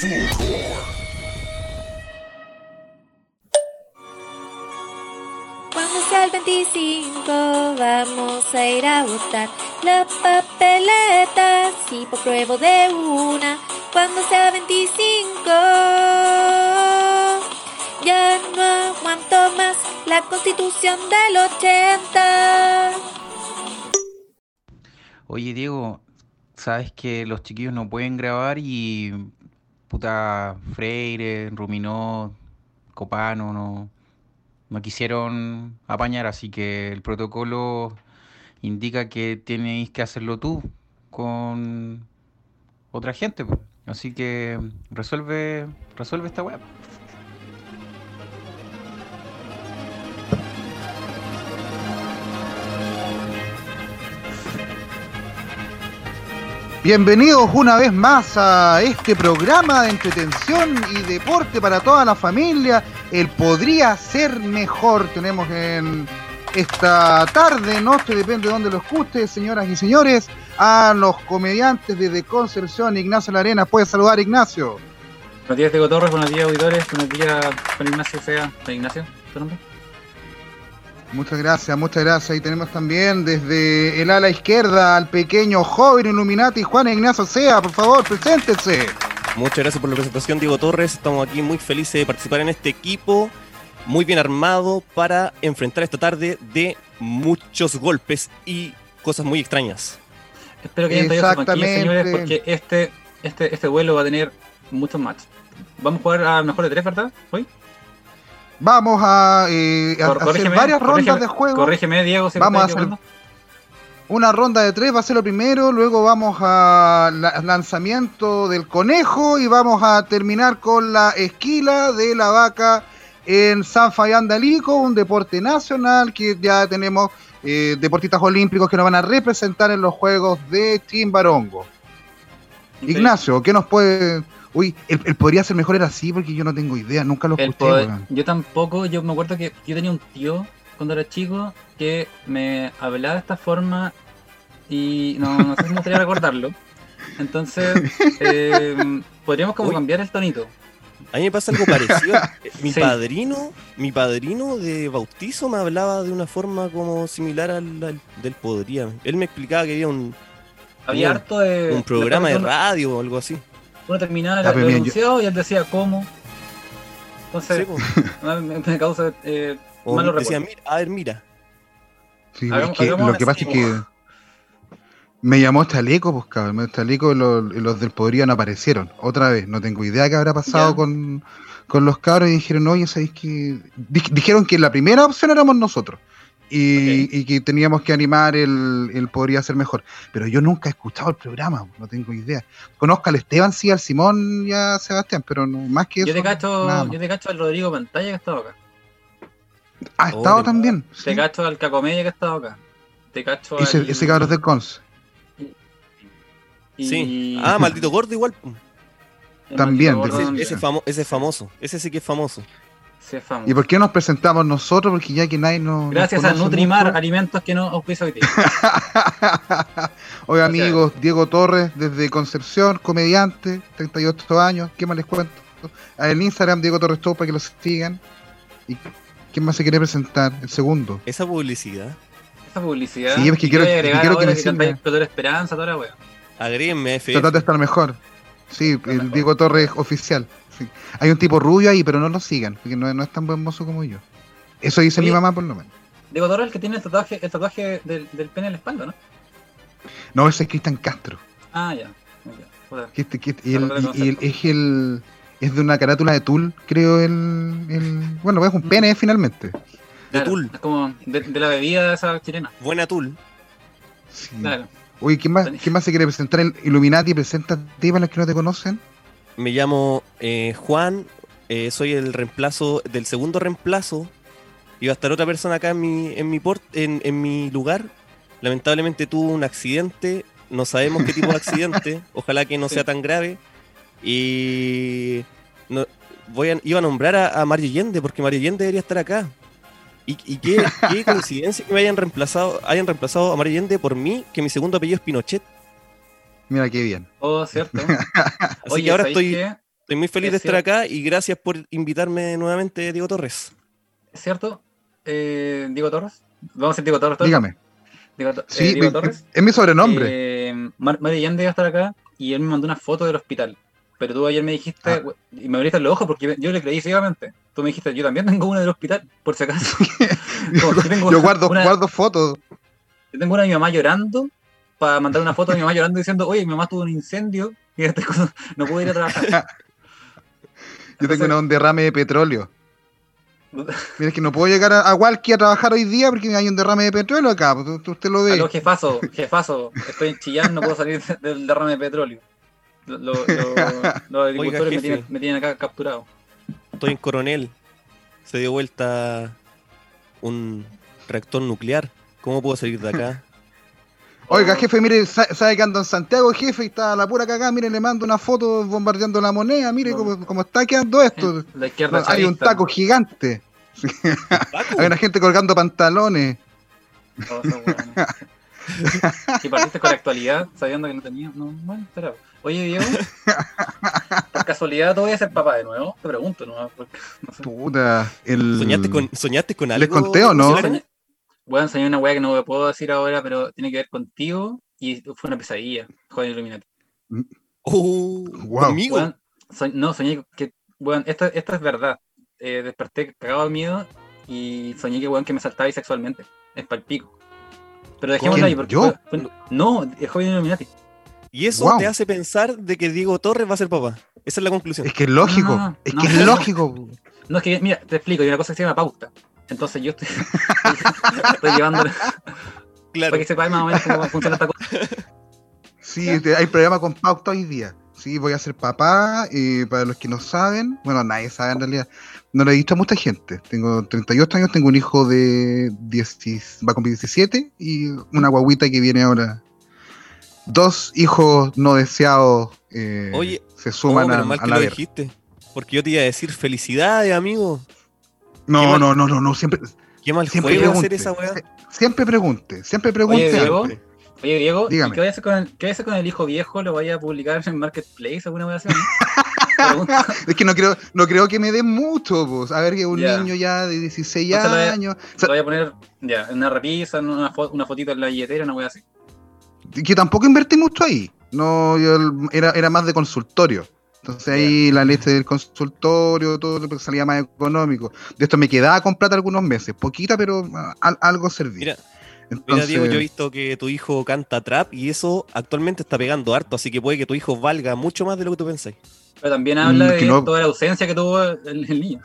Cuando sea el 25 vamos a ir a votar la papeleta, si por pruebo de una. Cuando sea 25 ya no aguanto más la constitución del 80. Oye, Diego, sabes que los chiquillos no pueden grabar y puta Freire, Ruminó, Copano no, no quisieron apañar, así que el protocolo indica que tenéis que hacerlo tú con otra gente. Así que resuelve, resuelve esta web. Bienvenidos una vez más a este programa de entretención y deporte para toda la familia. El podría ser mejor. Tenemos en esta tarde, noche, depende de dónde lo escuche, señoras y señores, a los comediantes de The Concepción, Ignacio Larena. Puede saludar, Ignacio. Buenos días, Diego Torres. Buenos días, auditores. Buenos días, Juan Ignacio Sea. Ignacio, ¿tu nombre? Muchas gracias, muchas gracias. Y tenemos también desde el ala izquierda al pequeño joven Illuminati Juan Ignacio Sea. Por favor, preséntese. Muchas gracias por la presentación, Diego Torres. Estamos aquí muy felices de participar en este equipo, muy bien armado para enfrentar esta tarde de muchos golpes y cosas muy extrañas. Espero que hayan traído Exactamente. señores, porque este, este, este vuelo va a tener muchos matches. Vamos a jugar a mejor de tres, ¿verdad? ¿Hoy? Vamos a, eh, a- hacer varias rondas de juego. Corrígeme, Diego, si me Vamos a hacer-. Una ronda de tres va a ser lo primero, luego vamos a la- lanzamiento del conejo y vamos a terminar con la esquila de la vaca en San Fabián de Alico, un deporte nacional que ya tenemos eh, deportistas olímpicos que nos van a representar en los Juegos de Chimbarongo. Ok. Ignacio, ¿qué nos puede...? Uy, el, el podría ser mejor era así porque yo no tengo idea, nunca lo escuché. poder- yo tampoco, yo me acuerdo que yo tenía un tío cuando era chico que me hablaba de esta forma y no, no sé si me gustaría recordarlo. Entonces, eh, podríamos como Uy. cambiar el tonito. A mí me pasa algo parecido. Eh, Mi Sí. padrino, mi padrino de bautizo me hablaba de una forma como similar al, al- del podría. Él me explicaba que había un, Había Un- harto de. un programa de radio o algo así. Uno terminaba mira, yo- enunciado y él decía cómo. Entonces, Sí, me, me causa eh, O malos decía, recuerdos. mira, a ver, mira. Sí, Hagamos- es que hagamos lo que pasa es que me llamó Chaleco, pues cabrón, Chaleco y los, los del Podría no aparecieron. Otra vez, no tengo idea qué habrá pasado con, con los cabros y dijeron, oye, ¿sabéis que...? Dij- dijeron que la primera opción éramos nosotros. Y, que teníamos que animar el, el Podría Ser Mejor. Pero yo nunca he escuchado el programa, no tengo idea. Conozco al Esteban, sí, al Simón y a Sebastián, pero no, más que eso. Yo te cacho, nada más. yo te cacho al Rodrigo Pantalla que ha estado acá. Ha estado Oh, de- también. Te sí. cacho al Cacomedia que ha estado acá. Te cacho Ese, al... ese cabrón es del Cons. y- Sí. Ah, maldito gordo igual. el también, gordo Ese, ese, famo- ese es famoso. Ese sí que es famoso. ¿Y por qué nos presentamos nosotros? Porque ya que nadie nos. nos Gracias a Nutrimar, mucho. alimentos que no auspicia hoy día. Oiga, amigos, Diego Torres, desde Concepción, comediante, 38 años. ¿Qué más les cuento? El Instagram, Diego Torres Show, para que lo sigan. ¿Y quién más se quiere presentar? El segundo. Esa publicidad. Esa publicidad. Sí, es que quiero- a que quiero me que sigan. Esperanza, toda la wea. Agréguenme a FF. Tratar de estar mejor. Sí, el mejor. Diego Torres oficial. Sí. Hay un tipo rubio ahí, pero no lo sigan, porque no, no es tan buen mozo como yo. Eso dice mi mamá, por lo menos. Diego Torres el que tiene el tatuaje, el tatuaje del, del pene en la espalda, ¿no? No, ese es Cristian Castro. Ah, ya. Que este- que este- y el- Error de y- y el- concepto. es el es de una carátula de Tool, creo el, el bueno, es un pene finalmente. De Claro, Tul. Es como de, de la bebida de esa chilena. Buena Tul. Sí. Claro. Oye, ¿quién más, ¿quién más se quiere presentar? El Illuminati, preséntate para los que no te conocen. Me llamo eh, Juan. eh, soy el reemplazo del segundo reemplazo. Iba a estar otra persona acá en mi, en mi, port, en, en mi lugar. Lamentablemente tuvo un accidente. No sabemos qué tipo de accidente. Ojalá que no sea tan grave. Y no, voy a, iba a nombrar a, a Mario Allende porque Mario Allende debería estar acá. Y, y qué, qué coincidencia que me hayan reemplazado, hayan reemplazado a Mario Allende por mí, que mi segundo apellido es Pinochet. Mira qué bien. Oh, cierto. Así Oye, que ahora ¿sabéis estoy? Estoy muy feliz Es de estar cierto. acá y gracias por invitarme nuevamente, Diego Torres. ¿Es cierto? Eh, Diego Torres. Vamos a decir Diego Torres. Dígame. Diego, To- eh, Sí, Diego me- Torres. es mi sobrenombre. Eh, Allende iba a estar acá y él me mandó una foto del hospital. Pero tú ayer me dijiste, Ah. y me abriste los ojos porque yo, le creí ciegamente. Tú me dijiste, yo también tengo una del hospital, por si acaso. Como Yo guardo, una- guardo fotos. Yo tengo una de mi mamá llorando para mandar una foto de mi mamá llorando diciendo, oye, mi mamá tuvo un incendio y este cosa- no pude ir a trabajar. Yo tengo una- un derrame de petróleo. Mira, es que no puedo llegar a, a Walkie a trabajar hoy día porque hay un derrame de petróleo acá. pues, Usted, lo ve. Aló, jefazo, jefazo, estoy en Chillán, no puedo salir del derrame de petróleo. Lo- lo- lo- los agricultores me, tienen, me tienen acá capturado. Estoy en Coronel. Se dio vuelta un reactor nuclear. ¿Cómo puedo salir de acá? Oiga, jefe, mire, sa- sabe que ando en Santiago, jefe, y está la pura cagada. Mire, le mando una foto bombardeando la moneda. Mire No. cómo, cómo está quedando esto. La izquierda Hay un taco gigante. Hay una gente colgando pantalones. Oh. Y partiste con la actualidad sabiendo que no tenía. No, bueno, espera. Oye, Diego, por casualidad tú voy a ser papá de nuevo. Te pregunto, ¿no? Porque, no sé. Puta, el... ¿Soñaste con, ¿Soñaste con algo? ¿Les conté o no? José A enseñar una weá que no me puedo decir ahora, pero tiene que ver contigo y fue una pesadilla, joven Illuminati. Oh, conmigo. Weón, soñ- no, soñé que, bueno, esto, esto es verdad. Eh, desperté cagado de miedo y soñé que, weón, que me saltaba sexualmente. Es palpico. Pero dejémoslo ahí porque. ¿Yo? no, el joven Illuminati. Y eso te hace pensar de que Diego Torres va a ser papá. Esa es la conclusión. Es que es lógico. No, no, es no, que es lógico. No, es que, mira, te explico, hay una cosa que se llama pauta. Entonces yo estoy, estoy llevando Claro. para que sepáis más o menos cómo funciona esta cosa. Sí, te- hay programa con pauta hoy día. Sí, voy a ser papá. Y para los que no saben, bueno, nadie sabe en realidad. No lo he visto a mucha gente. Tengo 38 años, tengo un hijo de 10, va a cumplir 17 y una guaguita que viene ahora. Dos hijos no deseados eh, Oye, se Oh, suman menos a, mal a que la lo ver. dijiste. Porque yo te iba a decir felicidades, amigo. No, mal- no, no, no, no, siempre, Qué mal siempre juego pregunte. hacer esa weá. Sie- Siempre pregunte, siempre pregunte. Oye, Diego. Oye, Diego, ¿y Dígame. ¿qué vaya a hacer con el, qué vaya a hacer con el hijo viejo? ¿Lo vaya a publicar en Marketplace alguna vez. Es que no creo, no creo que me den mucho, pues. A ver, que un niño ya de 16 Entonces lo voy a- años. O Lo sea, voy a poner ya, en una repisa, en una, fo- una fotito en la billetera, una wea así. que tampoco invertí mucho ahí. No, yo era, era más de consultorio. Entonces ahí la leche del consultorio, todo lo que salía más económico. De esto me quedaba con plata algunos meses. Poquita, pero ah, al- algo servía. Mira, Mira, Diego, yo he visto que tu hijo canta trap y eso actualmente está pegando harto, así que puede que tu hijo valga mucho más de lo que tú pensáis. Pero también habla Mm, de no- toda la ausencia que tuvo el, el niño.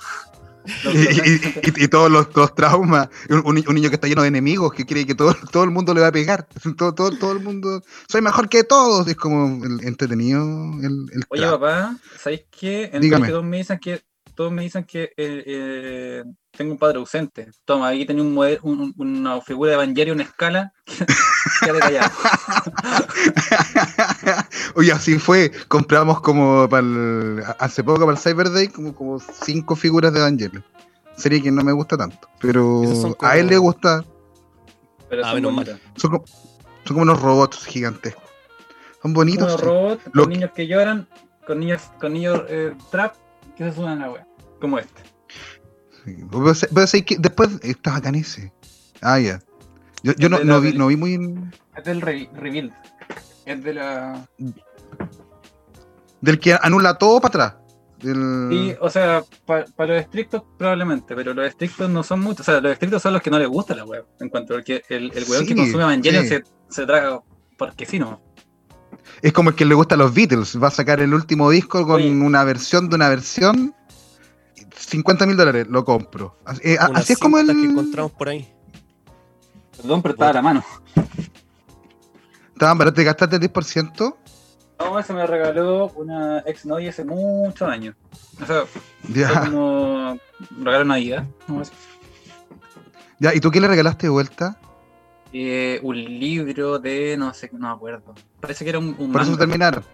Y, todos los, los traumas. Un, un ni- un niño que está lleno de enemigos, que cree que todo, todo el mundo le va a pegar. Todo, todo, todo el mundo. Soy mejor que todos. Es como el entretenido el, el Oye, papá, ¿sabéis qué? En el Dígame. todos me dicen que, todos me dicen que eh, eh, tengo un padre ausente. Toma, aquí tenía un model- un- un- una figura de Evangelion en escala. Quédate callado. Oye, así fue. Compramos como para el- hace poco para el Cyber Day como, como cinco figuras de Evangelion. Serie que no me gusta tanto. Pero son como- a él le gusta. Pero Ah, son menos mal. Son como, son como unos robots gigantescos. Son bonitos. Unos sí. robots Lo con que- niños que lloran, con niños, con niños eh, trap que se suman a la wea. Como este. Sí. Pero sé- pero sé que después está bacán ese. Ah, ya. Yo, yo no, vi, no vi muy. Es del re- rebuild. Es de la. Del que anula todo para atrás. Del... Sí, o sea, para los estrictos probablemente, pero los estrictos no son muchos. O sea, los estrictos son los que no les gusta la web. En cuanto al que el, el weón Sí, que consume Evangelion sí. se, se traga porque sí, ¿no? Es como el que le gusta a los Beatles. Va a sacar el último disco con Oye. una versión de una versión. 50 mil dólares, lo compro. Así, eh, así es como el. que encontramos por ahí. Perdón, pero estaba a la mano. Estaban baratos, te gastaste el 10%. No, eso me regaló una ex novia hace muchos años. O sea, fue Ya, como regalo Navidad. ¿no? Ya. ¿Y tú qué le regalaste de vuelta? Eh, un libro de no sé, no me acuerdo. Parece que era un, un Por eso manga. terminaron.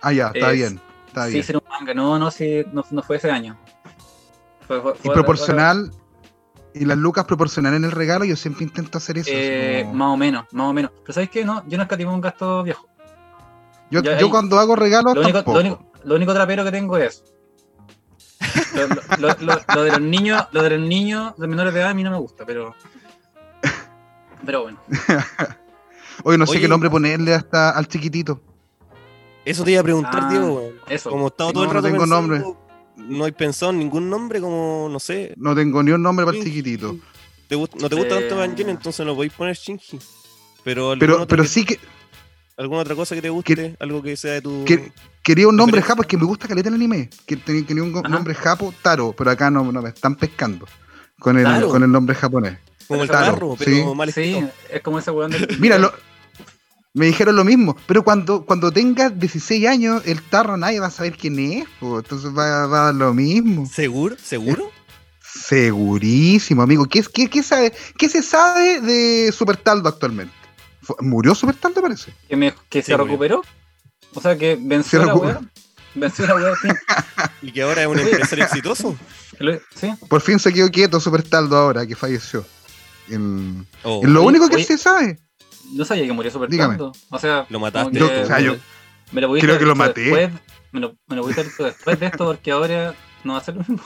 Ah, ya, está Es- bien. Está sí, bien. era un manga. No, no, sí, no, no fue ese año. Fue, fue- Y proporcional. Y las lucas proporcional en el regalo, yo siempre intento hacer eso. Eh, como- Más o menos, más o menos. Pero ¿sabes qué? No, yo no escatimo un gasto viejo. yo yo ahí- cuando hago regalos, Lo único, lo, único, lo único trapero que tengo es. Lo, lo- lo- lo de los niños, lo de los niños de menores de edad a mí no me gusta, pero. Pero bueno. Hoy no sé Oye. qué nombre ponerle hasta al chiquitito. Eso te iba a preguntar, Ah, Diego, weón. Eso. Como he estado Sí, todo el no, rato no tengo pensando, nombre. No hay pensado en ningún nombre, como, no sé. No tengo ni un nombre para el chiquitito. ¿Te gust- no te gusta Eh. tanto Evangelion, entonces no podéis poner Shinji. Pero, Pero, pero que- sí que alguna otra cosa que te guste, algo que sea de tu. que- quería un nombre japo, es que me gusta caleta el anime. Que tenía, quería un Ajá. nombre japo, Taro, pero acá no, no me están pescando con el, Taro. con el nombre japonés. como el Taro, carro, pero sí. mal Sí, escrito. es como ese weón del. Mira, lo- me dijeron lo mismo, pero cuando, cuando tengas 16 años, el tarro nadie va a saber quién es, po, entonces va, va a dar lo mismo. ¿Seguro? ¿Seguro? Segurísimo, amigo. ¿Qué, es- qué, qué sabe, ¿Qué se sabe de Super Taldo actualmente? ¿Murió Super Taldo, parece? Que, me- que Sí, se murió. recuperó. O sea, que venció Se la weá. Venció la weá, sí. Y que ahora es un empresario exitoso. Sí. Por fin se quedó quieto Super Taldo ahora, que falleció. En- Oh, es lo Oye, único que oye. se sabe. No sabía que murió súper tanto. O sea, Lo mataste. Yo- que o sea, yo me lo pudiste creo que lo maté. Después, me lo, me lo pudiste haber dicho después de esto porque ahora no va a ser lo mismo.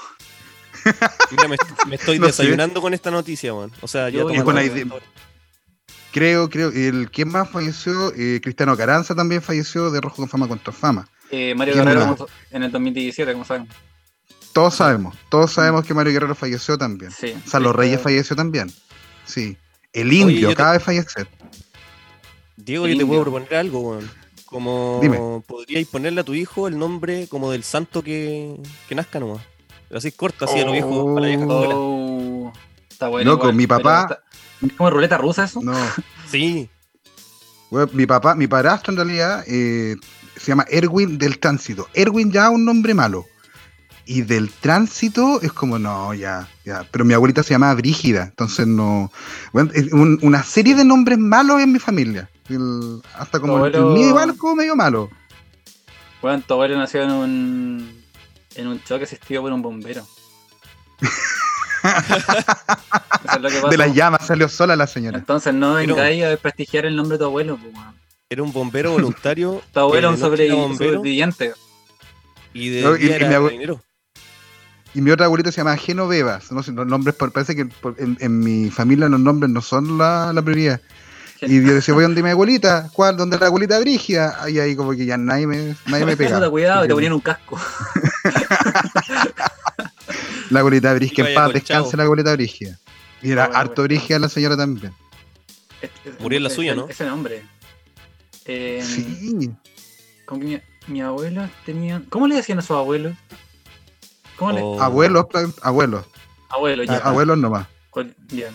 Mira, me, me estoy No sé. desayunando con esta noticia, weón. O sea, ya Yo- Es buena idea. Creo, creo. El, ¿Quién más falleció? Eh, Cristiano Caranza también falleció de Rojo con Fama contra Fama. Eh, Mario ¿Quién Guerrero como- en el 2017, como saben. Todos sabemos. Todos sabemos que Mario Guerrero falleció también. Sí. Salo Sí, Reyes falleció también. Sí. El indio te- acaba de fallecer. Diego, yo te puedo proponer algo, weón. Como Dime. podríais ponerle a tu hijo el nombre como del santo que, que nazca nomás. Pero así corto, así a lo viejo, para la vieja escuela. Oh, está bueno. Loco, mi papá- está- ¿Es como ruleta rusa eso? No. Sí, mi papá, mi padrastro en realidad eh, se llama Erwin del Tránsito. Erwin ya un nombre malo. Y del tránsito es como, no, ya, ya. Pero mi abuelita se llamaba Brígida, entonces no. Bueno, es un- una serie de nombres malos en mi familia. El- hasta como el, el Abuelo- mío igual como medio malo. Bueno, tu abuelo nació en un, en un choque asistido por un bombero. Es. De las llamas salió sola la señora. Entonces no vengáis a desprestigiar el nombre de tu abuelo. pues, era un bombero voluntario. Tu abuelo un sobreviviente. y de No, y- día y era mi abue- marinero. Y mi otra abuelita se llama Genoveva. No sé, los nombres, por- parece que por- en, en mi familia los nombres no son la, la prioridad. Y yo decía, voy donde mi abuelita, ¿cuál? ¿Dónde la abuelita Brígida? Y ahí como que ya nadie me, nadie me pega. Puta, cuidado, y te ponían un casco. La abuelita Brígida, en paz descanse la abuelita Brígida. Y era Ah, bueno, harto bueno. Brígida la señora también. Murió en la suya, ¿no? Ese nombre. Eh, Sí. como que mi, mi abuela tenía. ¿Cómo le decían a sus abuelos? ¿Cómo le.? Oh. Abuelos, abuelos. Abuelo, ya. Abuelos nomás. Bien.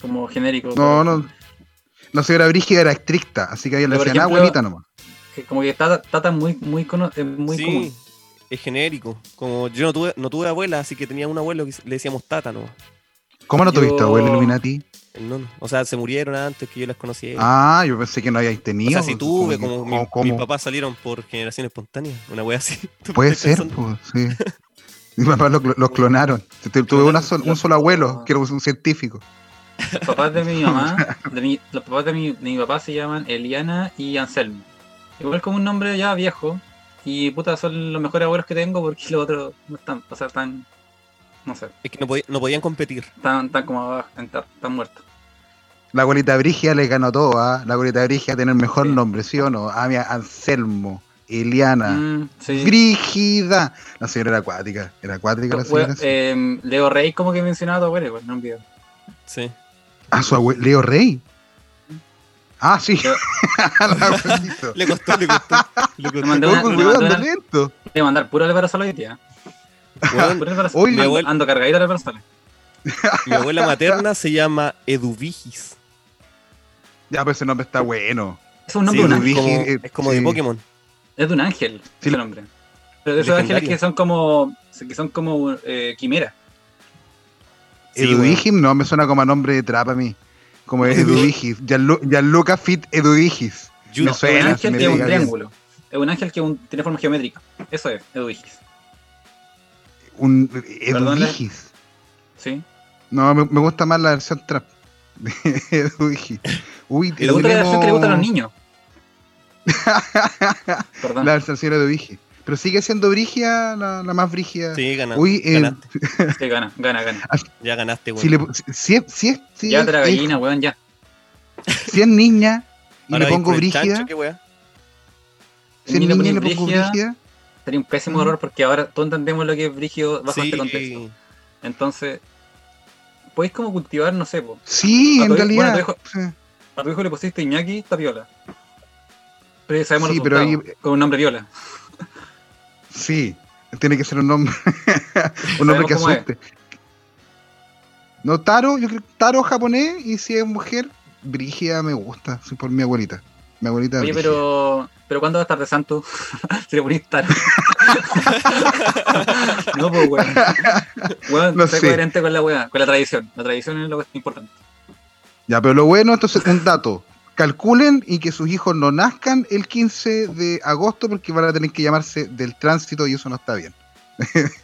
Como genérico. No, pero- no. La señora Brígida era estricta, así que a ella le decían ejemplo, abuelita nomás. Como que Tata, tata muy, muy, muy sí, común. es genérico. Como yo no tuve, no tuve abuela, así que tenía un abuelo que le decíamos tata nomás. ¿Cómo no yo- tuviste abuela Illuminati? El nono. O sea, se murieron antes que yo las conociera. Ah, yo pensé que no habíais o tenido. sea, si pues, tuve, como, mi- como- como- mis papás salieron por generación espontánea, una wea así. ¿Tú Puede ser, pues, sí. Mis papás lo- los clonaron. Tu- Tuve una sol- un solo abuelo, que era un científico. Los papás de mi mamá, de mi- los papás de mi, de mi papá se llaman Eliana y Anselmo. Igual como un nombre ya viejo. Y puta, son los mejores abuelos que tengo porque los otros no están, o sea, tan, no sé, Es que no, podía- no podían competir. tan, tan como abajo, tan, tan muertos. La abuelita Brígida le ganó todo, ¿ah? La abuelita Brígida tiene el mejor Sí. nombre, ¿sí o no? Ah, mira, Anselmo, Eliana, Mm, sí. Brígida. La señora era acuática, era acuática la señora. Eh, Leo Rey como que mencionaba a tu abuelo, no olvido. Sí. Ah, su abuelo, Leo Rey. Ah, sí. Le costó, le costó. Le costó. Le mandé una- le anda una- lento. A mandar puro Álvaro Sala hoy día. Hoy- abuelo- ando cargadito de Álvaro Sala. mi abuela materna se llama Eduvigis. Ya, pero ese nombre está bueno. Es un nombre Sí, de un Eduvigis. ángel. como- eh, es como de sí. Pokémon. Es de un ángel, Sí. ese nombre. Pero de esos ángeles que son como. que son como eh, quimeras. Sí, no, me suena como a nombre de trap a mí. Como Eduvigis. Gianlu- Gianluca Fit Eduvigis. Yu- Me Es un suena, ángel me que es un triángulo. Es un ángel que un- tiene forma geométrica. Eso es, Edwigis. Un Perdón, Eduvigis. ¿Sí? No, me, me gusta más la versión trap. de Eduvigis. Uy, Me gusta la versión que le gusta a los niños. Perdón. La versión señora Eduvigis. Pero sigue siendo Brigia la, la más Brigia. Sí, gana, Uy, eh, ganaste. Sí, gana, gana, gana. Ya ganaste, weón. si, le, si, si es, si Ya es- es- gallina, weón, ya. si es niña y Ahora le pongo weá. si es niña y le pongo Brígida. Brígida, Sería un pésimo Ujú. error porque ahora todos entendemos lo que es Brigio bajo Sí, este contexto. Entonces, podéis como cultivar, no sé, po. sí, en realidad. bueno, sí. A tu hijo le pusiste Iñaki Tapiola. Pero ya sabemos Sí, pero ahí- con un nombre viola. Sí, tiene que ser un nombre, un nombre que asuste. No, Taro, yo creo que Taro japonés y si es mujer, Brígida me gusta, sí, por mi abuelita. Mi abuelita Oye, pero. ¿Pero cuándo va a estar de santo? si le ponís Taro. no, pues, weón. Weón, No sé. coherente con la weá, con la tradición. La tradición es lo que es importante. Ya, pero lo bueno, entonces, un dato. Calculen y que sus hijos no nazcan el 15 de agosto porque van a tener que llamarse del tránsito y eso no está bien.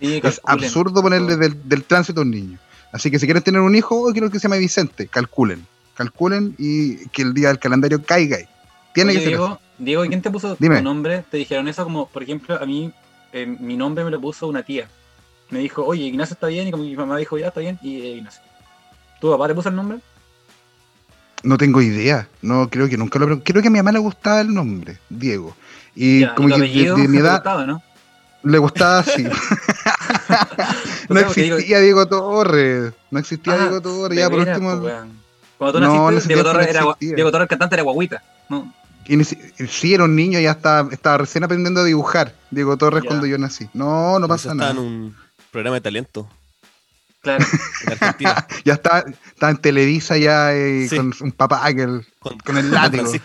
Sí, Es absurdo ponerle del, del tránsito a un niño. Así que si quieren tener un hijo, hoy quiero que se llame Vicente. Calculen. Calculen y que el día del calendario caiga ahí. Tiene Oye, que ser Diego, así. Diego, ¿y quién te puso Dime. tu nombre? Te dijeron eso como, por ejemplo, a mí, eh, mi nombre me lo puso una tía. Me dijo, oye, Ignacio está bien, y como mi mamá dijo, ya está bien, y eh, Ignacio. ¿Tu papá te puso el nombre? No tengo idea. No, creo que nunca lo. Creo que a mi mamá le gustaba el nombre, Diego. Y Ya, como que de, mi edad gustaba, ¿no? le gustaba así. no existía Diego Torres. No existía Ah, Diego Torres. Ya por veras, último. weón. Cuando tú No, naciste, Diego Torres, era. Diego Torres el cantante era guaguita. No, Y ni si- sí, era un niño, ya estaba, estaba recién aprendiendo a dibujar. Diego Torres Ya. cuando yo nací. No, no pasa nada. en un programa de talento claro. en Argentina. Ya está, está en Televisa ya eh, Sí. con un papá que el- con, Con el látigo. Sí.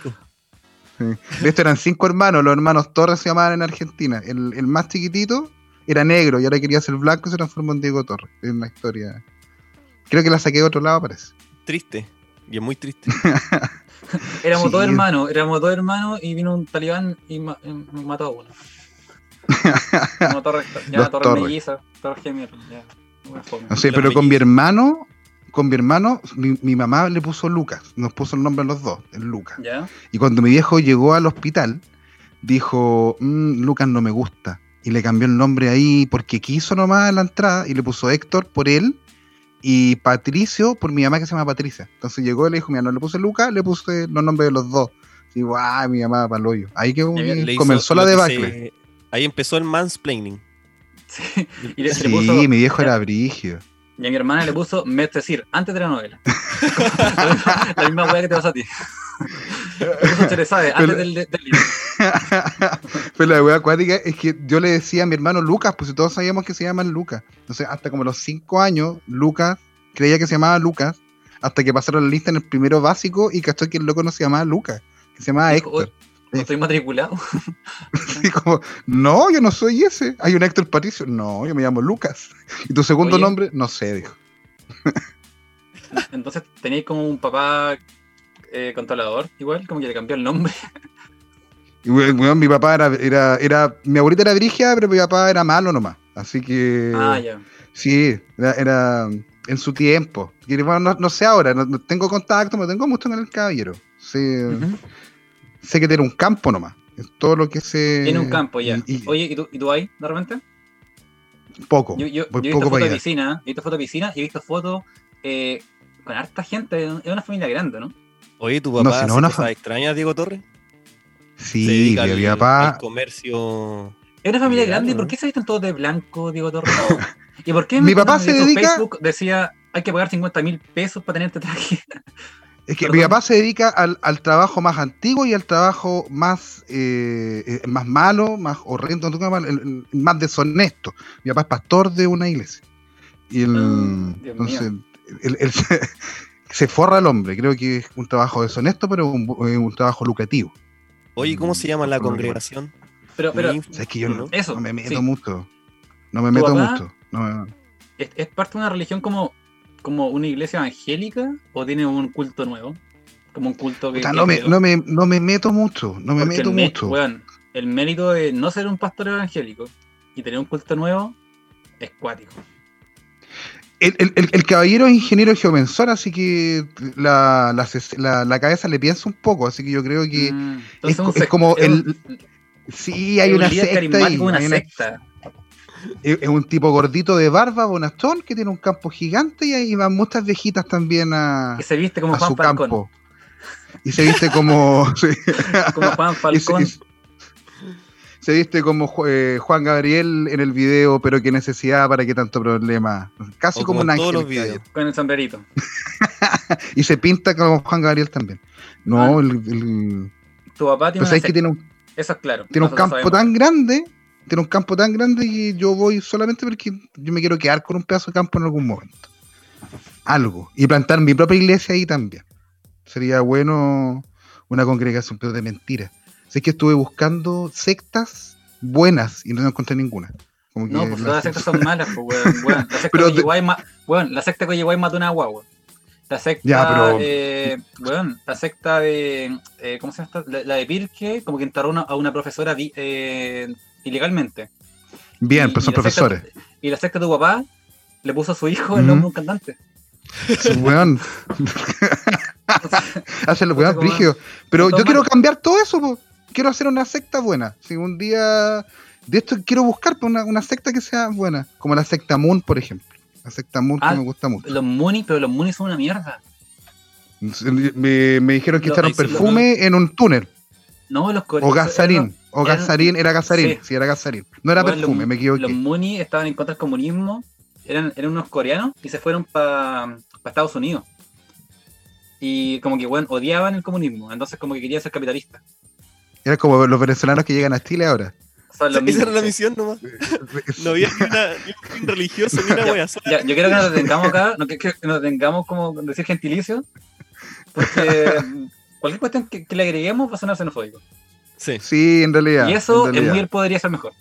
De esto eran cinco hermanos, los hermanos Torres se llamaban en Argentina. El, el más chiquitito era negro y ahora quería ser blanco y se transformó en Diego Torres. Es una historia. Creo que la saqué de otro lado, parece. Triste. Y es muy triste. Éramos Sí. dos hermanos, éramos dos hermanos y vino un talibán y ma- y nos mató a uno. No, Torres, ya, Torres Torres. melliza, Torres gemelo, ya. No sé, pero con mi hermano, con mi hermano, mi, mi mamá le puso Lucas. Nos puso el nombre a los dos, el Lucas. ¿Ya? Y cuando mi viejo llegó al hospital, dijo, "Mm, Lucas no me gusta. Y le cambió el nombre ahí porque quiso nomás en la entrada y le puso Héctor por él y Patricio por mi mamá que se llama Patricia. Entonces llegó y le dijo, mira, no le puse Lucas, le puse los nombres de los dos. Y guau, mi mamá para el hoyo. Ahí que comenzó la debacle. se- Ahí empezó el mansplaining. Sí. Y le, se Sí, le puso, mi viejo era brigio. y a mi hermana le puso decir, antes de la novela. la misma weá que te pasa a ti. Le puso Cherezade, antes del, del libro. Pero la wea acuática es que yo le decía a mi hermano Lucas, pues si todos sabíamos que se llaman Lucas. Entonces, hasta como los cinco años, Lucas creía que se llamaba Lucas, hasta que pasaron la lista en el primero básico y cachó que el loco no se llamaba Lucas, que se llamaba Héctor. ¿No estoy matriculado? Como, no, yo no soy ese. Hay un Héctor Patricio. No, yo me llamo Lucas. ¿Y tu segundo Oye. nombre? No sé, dijo. Entonces tenéis como un papá eh, controlador, igual, como que le cambió el nombre. Y weón, mi papá era, era, era, mi abuelita era brigia, pero mi papá era malo nomás. Así que, Ah, ya. sí, era, era en su tiempo. Y, bueno, no, no sé ahora, no, no tengo contacto, me tengo mucho con el caballero. Sí. Sé que tiene un campo nomás. Es todo lo que sé. Tiene un campo ya. Y, y Oye, ¿y tú, ¿y tú ahí, de repente? poco. Yo, yo, voy yo he poco visto para fotos de allá. piscina, he visto fotos de piscina y he visto fotos eh, con harta gente. Es una familia grande, ¿no? Oye, tu No, papá si no, hace una fa- extrañas, Diego Torres. Se Sí, mi, al, papá. al comercio. Es una familia grande, ¿y ¿no? por qué se visten todos de blanco, Diego Torres? ¿Y por qué Mi papá en se dedica- Facebook decía hay que pagar 50 mil pesos para tener este traje? Es que Perdón. mi papá se dedica al, al trabajo más antiguo y al trabajo más, eh, eh, más malo, más horrendo, más deshonesto. Mi papá es pastor de una iglesia. Y el, Ah, entonces, se, se forra el hombre. Creo que es un trabajo deshonesto, pero un, un trabajo lucrativo. Oye, ¿cómo se llama la congregación? Pero, pero Ni- O sea, es que yo no, Eso, no me meto sí. mucho. No me ¿Tu meto papá? mucho. No me- ¿es, es parte de una religión como, como una iglesia evangélica o tiene un culto nuevo? Como un culto que. No, me, no, me, no me meto mucho. No me Porque meto el, mucho. el mérito de no ser un pastor evangélico y tener un culto nuevo es cuático. El, el- el- el caballero es ingeniero geomensor, así que la, la, cabeza le piensa un poco, así que yo creo que Mm, es, como el, Sí, hay una secta ahí. carismático, una hay una- secta. Es un tipo gordito de barba, bonastón, que tiene un campo gigante y ahí van muchas viejitas también a, Que se viste como a Juan su Falcón. campo. Y se viste como. sí. Como Juan Y se- Falcón. y se- viste como eh, Juan Gabriel en el video, pero qué necesidad para qué tanto problema. Casi O como, como un ángel. los videos. Con el sombrerito. Y se pinta como Juan Gabriel también. No, Ah. el, el- Tu papá tiene pues una que tiene un, Eso es claro. tiene un campo sabemos. tan grande, tiene un campo tan grande que yo voy solamente porque yo me quiero quedar con un pedazo de campo en algún momento. Algo. Y plantar mi propia iglesia ahí también. Sería bueno una congregación, pero de mentira. Sé que estuve buscando sectas buenas y no encontré ninguna. Como No, pues todas las sectas son malas, pues, weón. weón. La secta Coyihuay ma- weón, la secta de Coyihuay mató una guagua. La secta, Ya, pero- eh, weón, la secta de, eh, ¿cómo se llama? La, la de Pirque, como que enterró una- a una profesora eh, ilegalmente. Bien, Y- pero son secta- profesores. Y la secta de tu papá le puso a su hijo el nombre de un cantante. Weón. Hacen los weón brígidos. Pero yo quiero cambiar todo eso, po. quiero hacer una secta buena. Si un día de esto quiero buscar una, una secta que sea buena, como la secta Moon, por ejemplo. La secta Moon Ah, que me gusta mucho. Los Moonies, pero los Moonies son una mierda. Me, me dijeron que echaron perfume en un túnel. No, los O coreanos. gasarín. O gasarín, era gasarín. sí. Sí, era gasarín. No era Bueno, perfume, los- me equivoqué. Los Moonies estaban en contra del comunismo, eran, eran unos coreanos y se fueron para Estados Unidos. Y como que, bueno, odiaban el comunismo, entonces como que querían ser capitalistas. Era como los venezolanos que llegan a Chile ahora. Son los Esa era la sí. misión nomás. No había ni, una, ni un fin religioso ni una Ya, wea. Ya, yo quiero que nos detengamos acá, no que, que nos detengamos como decir gentilicio, porque cualquier cuestión que, que le agreguemos va a sonar xenofóbico. Sí, Sí, en realidad. y eso en realidad. Podría ser mejor.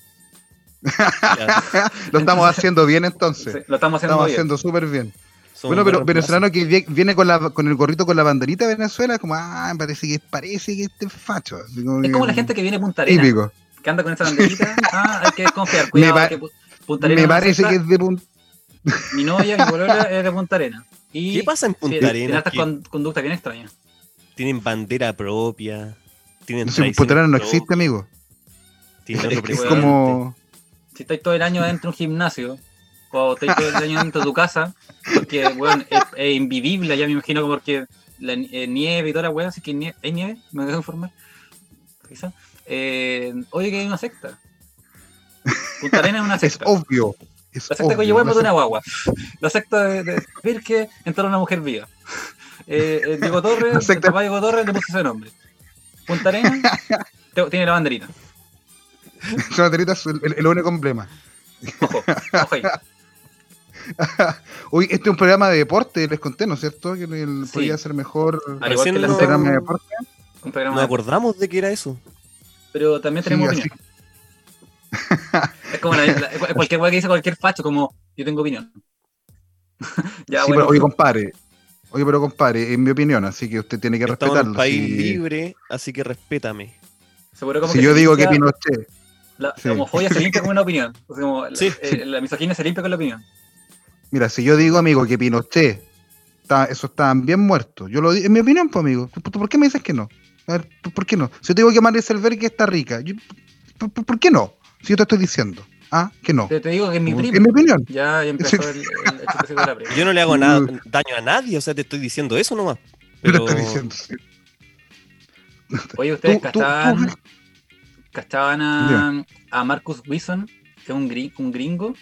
Lo estamos haciendo bien entonces. Sí, lo estamos haciendo Estamos bien. haciendo súper bien. somos Bueno, pero venezolano que vie- viene con, la, con el gorrito con la banderita de Venezuela, como, ah, parece que parece que este es facho. así Es como la gente que viene a Punta Arenas, Típico. que anda con esa banderita. Ah, hay que desconfiar, cuidado. que pu- Punta Arenas Me parece que es de punta. Mi novia, mi es de Punta Arenas. Y ¿Qué pasa en Punta Arenas? Que con- conductas bien extrañas. tienen bandera propia. Tienen Arenas no propias, existe, amigo. tienen Es, como. Si estáis todo el año dentro de un gimnasio, o estáis todo el año dentro de tu casa, porque, bueno, es, es invivible, ya me imagino, como porque la eh, nieve y toda la weá, así que nie- ¿hay nieve? ¿Me dejo informar? Quizá. Eh, oye, que hay una secta. Punta Arenas es una Es secta. obvio. Es La secta de obvio, Coyihuay no mató sé- una guagua. La secta de, de Pirque entró a una mujer viva. Eh, eh, Diego Torres, La el secta- papá de Diego Torres le puso ese nombre. Punta Arenas te- tiene la banderita. Esa banderita es el, único emblema. Ojo, ojo ahí. Hoy este es un programa de deporte, les conté, ¿no es cierto? Que el, Sí. podría ser mejor Al igual que la un programa de deporte. un programa Nos de- acordamos de que era eso. Pero también tenemos opinión. Es como la- la- cualquier weá que dice cualquier facho, como yo tengo opinión. ya, sí, bueno. pero, oye, compadre. Oye, pero compadre, en mi opinión, así que usted tiene que Estamos respetarlo. un país si libre, así que respétame. seguro como si que yo digo que Pinochet, La, sí. la homofobia se limpia con una opinión. O sea, como la- Sí. eh, la misoginia se limpia con la opinión. mira, si yo digo, amigo, que Pinochet, está, eso estaban bien muertos, yo lo digo, en mi opinión, pues, amigo, ¿por, por qué me dices que no? A ver, ¿por, por qué no? Si yo te digo que María Selberg está rica, yo- ¿por, por- por qué no? Si yo te estoy diciendo, ¿ah? Que no. Te, te digo que es mi mi opinión. Ya, ya empezó el, el, el chistecito de la prima. Yo no le hago nada, daño a nadie, o sea, te estoy diciendo eso nomás. Yo te Pero estoy diciendo. sí. Oye, ustedes Tú- cachaban, tú- cachaban a, a Marcus Wilson, que es un, un gringo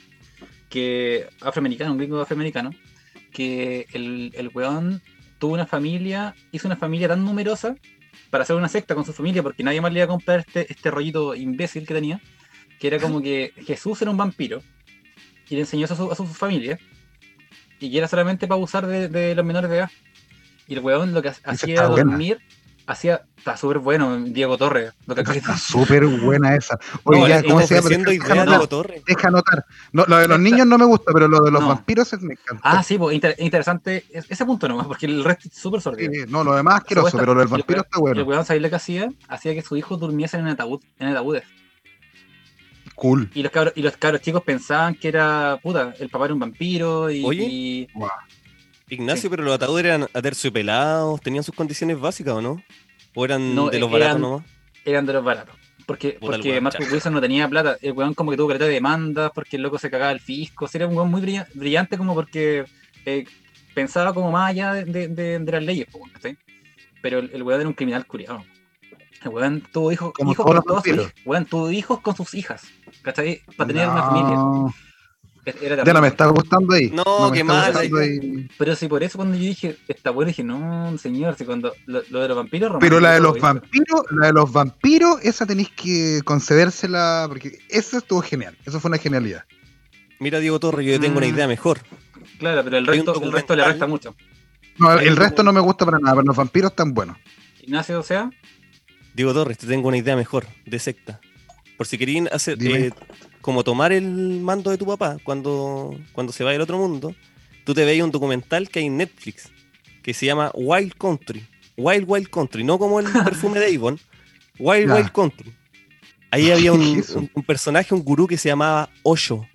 que afroamericano, un gringo afroamericano, que el, el weón tuvo una familia, hizo una familia tan numerosa para hacer una secta con su familia, porque nadie más le iba a comprar este, este rollito imbécil que tenía, que era como que Jesús era un vampiro y le enseñó eso a su, a su familia, y que era solamente para abusar de, de los menores de edad. Y el weón lo que ha- hacía era buena. dormir, hacía, está súper bueno, Diego Torres, lo que Está súper buena esa. Oye, no, ya, ¿cómo se llama? Deja anotar, Diego Torres. deja anotar. No, lo de los niños no me gusta, pero lo de los No. vampiros es- me encanta. Ah, sí, pues inter- interesante es- ese punto nomás, porque el resto es súper Sí, sordido. no, lo demás asqueroso, Supuesta- pero lo del el vampiro está Y el bueno. weón, ¿sabéis lo que hacía? Hacía que sus hijos durmiesen en ataúd, en ataúdes. Cool. Y los cabros, y los cabros chicos pensaban que era, puta, el papá era un vampiro y... Oye. y- Ignacio, Sí. pero los ataúdes eran aterciopelados, tenían sus condiciones básicas o no? ¿O eran No, de los eran- baratos nomás? eran de los baratos. Porque, Puta, porque weón Marcus. Wilson no tenía plata. El weón como que tuvo caleta de demandas porque el loco se cagaba el fisco. Sí, era un weón muy brilla- brillante como porque eh, pensaba como más allá de, de- de- de las leyes, ¿cachai? Pero el, el weón era un criminal curiado. El weón tuvo hijos, Como hijos todos con los todas sus. Weón tuvo hijos con sus hijas. ¿Cachai? Para tener una familia. No, Era Ya no me está gustando ahí. No, me qué mal, ahí. Pero si por eso cuando yo dije, está bueno, dije, no, señor, si cuando lo, lo de los vampiros Pero la de los vampiros, la de los vampiros, esa tenéis que concedérsela, porque eso estuvo genial. Eso fue una genialidad. Mira, Diego Torres, yo tengo una Mm. idea mejor. Claro, pero el resto, el resto le resta mucho. No, el un resto no me gusta para nada, pero los vampiros están buenos. Ignacio, o sea, Diego Torres, te tengo una idea mejor de secta. Por si querían hacer, eh, como tomar el mando de tu papá cuando, cuando se vaya al otro mundo, tú te veías un documental que hay en Netflix que se llama Wild Country. Wild Wild Country, no como el perfume de Avon. Wild. Wild Country. Ahí había un, personaje, un gurú que se llamaba Osho.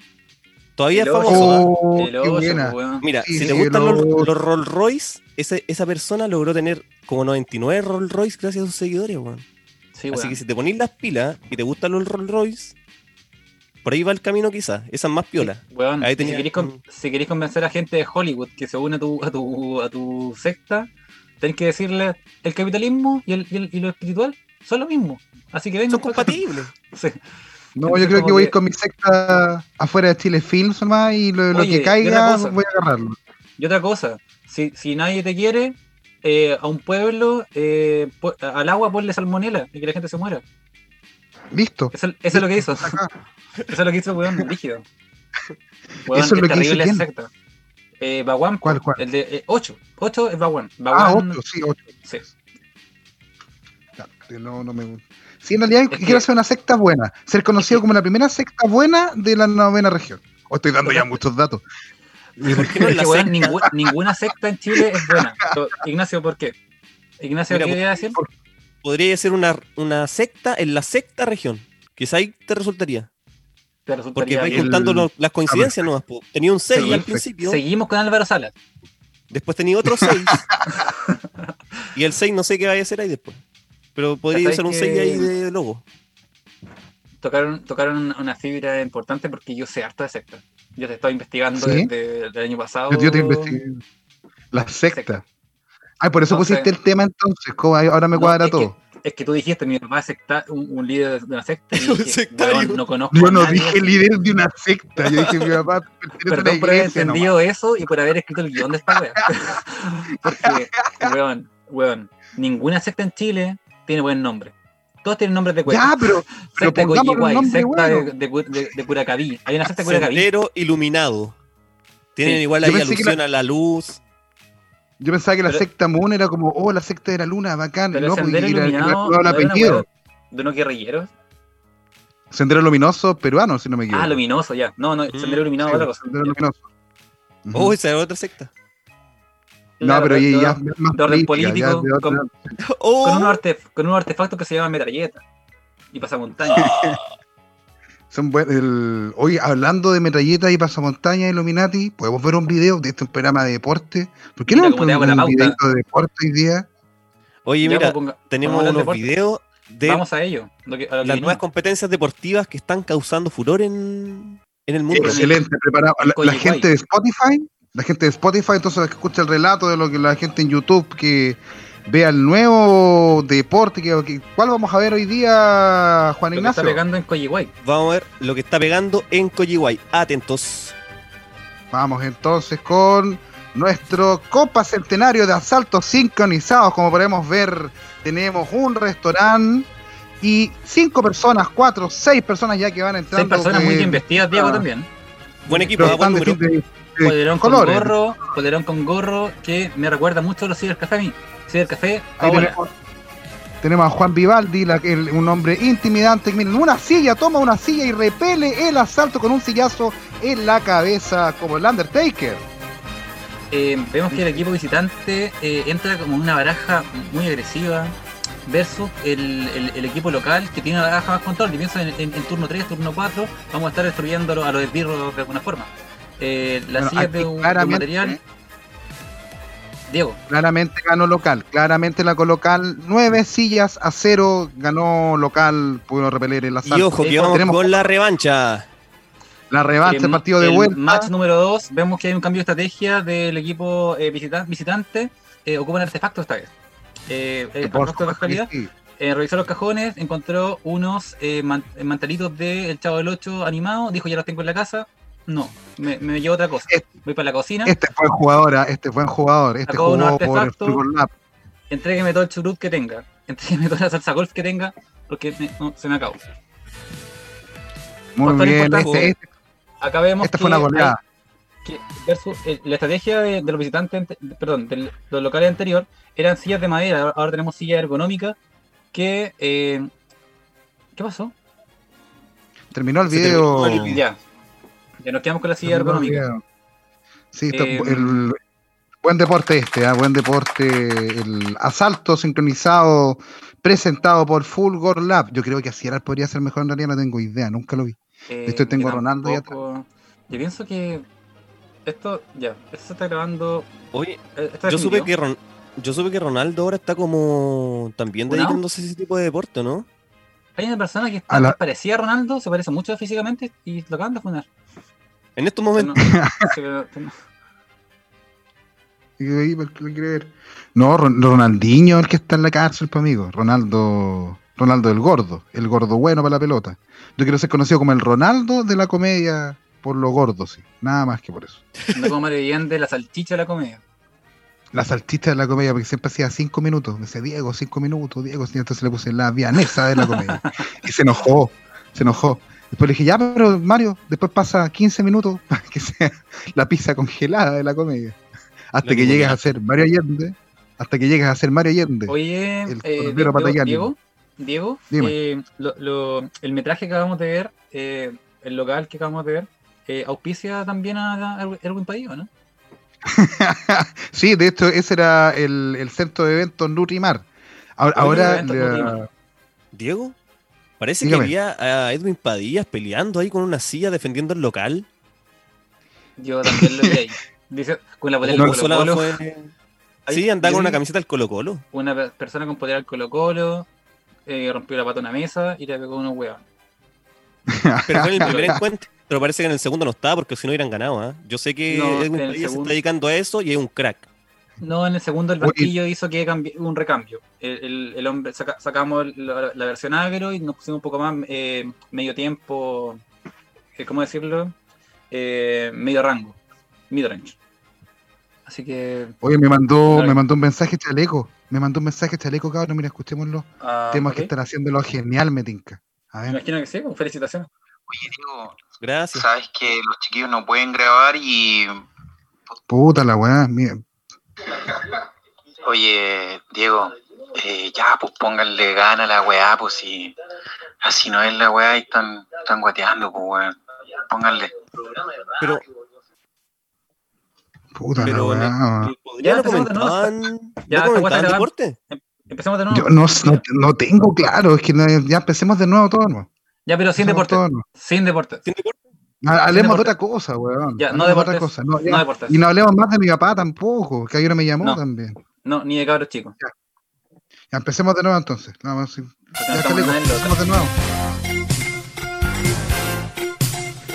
Todavía El es famoso. ¿ah? Oh, el pues. Mira, Sí, si te gustan los, lo- los Rolls Royce, ese- esa persona logró tener como 99 Rolls Royce gracias a sus seguidores, weón. Sí, Así weón. que si te ponís las pilas y te gustan los Rolls Royce, por ahí va el camino quizás. Esa es más piola. Weón, Ahí si, con- si queréis convencer a gente de Hollywood que se une a tu, a tu, a tu secta, tenés que decirle el capitalismo y, el, y, el- y lo espiritual son lo mismo. Así que vengan Son compatibles. Sí. No, Entonces, yo creo que voy a que- ir con mi secta afuera de Chile Films nomás y lo, Oye, que caiga cosa. voy a agarrarlo. Y otra cosa, si, si nadie te quiere, eh, a un pueblo, eh, po- al agua ponle salmonela y que la gente se muera. Listo. Eso, eso es lo que hizo. Eso es lo que hizo weón, rígido. Weón, Eso es lo que hizo secta. Eh, Baguán, ¿Cuál, cuál? El de 8. 8 es Baguán. Ah, Baguán, sí, otro. sí. Ya, que No, no me Sí, en realidad que- quiero hacer una secta buena. Ser conocido como la primera secta buena de la novena región. O estoy dando ya muchos datos. Ninguna secta en Chile es buena. Pero, Ignacio, ¿por qué? Ignacio, Mira, ¿qué quería decir? Podría ser una, una secta en la secta región. Quizá ahí te resultaría. Te Porque vais el- juntando lo- las coincidencias nomás. Tenía un 6 Sí, al principio, Seguimos con Álvaro Salas. después tenía otro 6. y el 6 no sé qué vaya a hacer ahí después. Pero podría ¿Cachai usar un que- 6 ahí de logo. Tocaron, tocaron una fibra importante porque yo sé harto de sectas. Yo te estoy investigando ¿Sí? desde el año pasado. Yo, te investigué. La secta. Ay, por eso Entonces- pusiste el tema entonces. como ahí- Ahora me No, cuadra es todo. Que, es que tú dijiste, mi papá es secta, un, un líder de una secta. Y Un dije, sectario. "Weón, no conozco Yo a no nadie dije así". líder de una secta. Yo dije mi papá pertenece a una Perdón por haber nomás. entendido eso y por haber escrito el guion de esta wea. Porque, weón, weón, ninguna secta en Chile tiene buen nombre. Todos tienen nombres de cuenta. Ya, pero, pero secta de pongámosle un Coyihuay, nombre secta de, bueno. de, Cu- de- de Curacaví. Hay una secta de Curacaví. Sendero iluminado. Tienen Sí. igual ahí alusión a la luz. Yo pensaba que la Pero- secta Moon era como, oh, la secta de la luna, bacán. Pero no, el sendero era, era, iluminado era el ¿no era una apellido. wea de unos guerrilleros. Sendero luminoso peruano, si no me equivoco. Ah, luminoso, ya. No, no, Mm, sendero iluminado Sí, otra cosa. Sendero luminoso. Ujú. Oh, esa era otra secta. No, Claro, pero de- ya, de- ya más de orden ya político, de otra- con- Oh, con, unos artef- con unos artefactos que se llaman metralletas y pasamontañas. son buen- el- Hoy, hablando de metralletas y pasamontañas Illuminati, podemos ver un video de este un programa de deporte. ¿Por qué no Mira hago la un pauta. videito de deporte hoy día? Oye, Ya, mira, pues, ponga- tenemos unos deporte. videos de Vamos a ello. lo que- a lo que las vinimos. nuevas competencias deportivas que están causando furor en, en el mundo. Excelente, preparado. La, la gente de Spotify, la gente de Spotify, entonces que escucha el relato de lo que la gente en YouTube que vea el nuevo deporte, que, que- ¿cuál vamos a ver hoy día, Juan Lo que está Ignacio? pegando en Coyihuay. Vamos a ver lo que está pegando en Coyihuay. Atentos. Vamos entonces con nuestro Copa Centenario de Asaltos Sincronizados. Como podemos ver, tenemos un restaurante y cinco personas, cuatro, seis personas ya que van entrando. Seis personas que- muy bien vestidas, Diego ah, también. Buen equipo, ah, buen número. de Polerón con colores. gorro, polerón con gorro, que me recuerda mucho a los Cibercafé a mí. Cibercafé, Ahí Paola. tenemos, tenemos a Juan Vivaldi, la- el- un hombre intimidante. Miren, una silla, toma una silla y repele el asalto con un sillazo en la cabeza, como el Undertaker. Eh, vemos que el equipo visitante eh, entra como una baraja muy agresiva versus el, el- el equipo local que tiene una baraja más control. Y pienso en, en- en turno 3, turno 4, vamos a estar destruyendo a los- a los esbirros de alguna forma. Eh, las Bueno, sillas aquí de un, material. Diego. Claramente ganó local. Claramente la local. Nueve sillas a cero. Ganó local. Pudieron repeler el asalto. Y ojo, que Eh, vamos tenemos- con la revancha. La revancha, El- el partido de el vuelta. match número 2, vemos que hay un cambio de estrategia del equipo eh, visita- visitante. Eh, ocupan artefactos esta vez. Eh, eh, Por artefactos de sí. Eh, revisó los cajones, encontró unos eh, man- mantelitos del Chavo del 8 animado. Dijo, ya los tengo en la casa. No, me, me llevo otra cosa. Este- Voy para la cocina, Este fue el jugador, ah, este fue el jugador. Este unos jugó por el. Fútbol Lab. entrégueme todo el churut que tenga. Entrégueme toda la salsa golf que tenga, porque me- no, se me acabó. Muy bien. Este, este- Acá vemos esta que fue una hay- goleada. que versus eh, la estrategia de, de los visitantes, ante- perdón, de los locales anterior, eran sillas de madera, ahora- tenemos sillas ergonómicas que... eh, ¿Qué pasó? Terminó el video. terminó el Ya. Ya nos quedamos con la silla ergonómica. Sí, Eh, el, buen deporte este, ah, buen deporte. El asalto sincronizado presentado por Fulgor Lab. Yo creo que así era, podría ser mejor en realidad, no tengo idea, nunca lo vi. Eh, Esto tengo a Ronaldo ahí tampoco- Yo pienso que esto, ya, esto se está grabando. Oye, eh, yo supe que Ron- yo supe que Ronaldo ahora está como también dedicándose a ese tipo de deporte, ¿no? Hay una persona que está, A la- parecía a Ronaldo, se parece mucho físicamente y lo acaban de funar. En estos momentos. No, Ron- Ronaldinho, el que está en la cárcel, pues amigo. Ronaldo, Ronaldo el gordo, el gordo bueno para la pelota. Yo quiero ser conocido como el Ronaldo de la comedia por lo gordo, sí. Nada más que por eso. no como Mario Allende, la salchicha de la comedia. La saltista de la comedia, porque siempre hacía cinco minutos. Me decía, Diego, cinco minutos, Diego. Y entonces le puse la vianesa de la comedia. y se enojó, se enojó. Después le dije, ya, pero Mario, después pasa 15 minutos para que sea la pizza congelada de la comedia. Hasta La que llegues a ser Mario Allende. Hasta que llegues a ser Mario Allende. Oye, El eh, Diego. Diego, Diego, Dime. eh, lo- lo- el metraje que acabamos de ver, eh, el local que acabamos de ver, eh, auspicia también a, a Erwin Padillo, ¿no? sí, de hecho, ese era el, el centro de eventos Nutrimar. Ahora, Nutrimar. Diego, parece Dígame. que había a Edwin Padillas peleando ahí con una silla defendiendo el local. Yo también lo vi ahí. Dice, con la polera del Consola Colo Colo, fue- Sí, andaba con una camiseta del Colo Colo. Una pe- persona con polera del Colo Colo, eh, rompió la pata a una mesa y le pegó unos huevos. Pero fue en el primer encuentro. Pero parece que en el segundo no estaba porque si no hubieran ganado. ¿ah? Yo sé que No, Edwin Padillas se está dedicando a eso y es un crack. No, en el segundo el banquillo hizo que un recambio. El, el- el hombre saca- sacamos la, la versión agro y nos pusimos un poco más eh, medio tiempo, eh, ¿cómo decirlo? Eh, medio rango, mid-range. Así que Oye, me mandó, me mandó un mensaje chaleco. Me mandó un mensaje chaleco, cabrón. Mira, escuchémoslo. ah, Tenemos ok. que estar haciéndolo genial, Metinca. A Me ver. imagino que sí, pues, felicitaciones. Oye, Diego, Gracias. sabes que los chiquillos no pueden grabar y. Puta la weá. mira. Oye, Diego, eh, ya, pues pónganle gana a la weá, pues si. Así no es la weá y están, están guateando, pues weón. Pónganle. Pero, Puta la pero weá. ¿no Ya, lo empecemos de nuevo. comentaban? Ya, ¿No esta comentaban weá deporte? Empecemos de nuevo. Yo no, no, no tengo claro. Es que ya empecemos de nuevo todo, ¿no? Ya, pero sin Empecemos deporte. todo, ¿no? Sin deporte. ¿Sin deporte? Ha- Hablemos de otra cosa, weón. Ya, no de otra cosa. No, ya. No deportes. Y no hablemos más de mi papá tampoco, que ayer me llamó No. también. No, ni de cabros chicos. Ya, empecemos de nuevo entonces. Vamos, sí. Ya, empecemos de nuevo.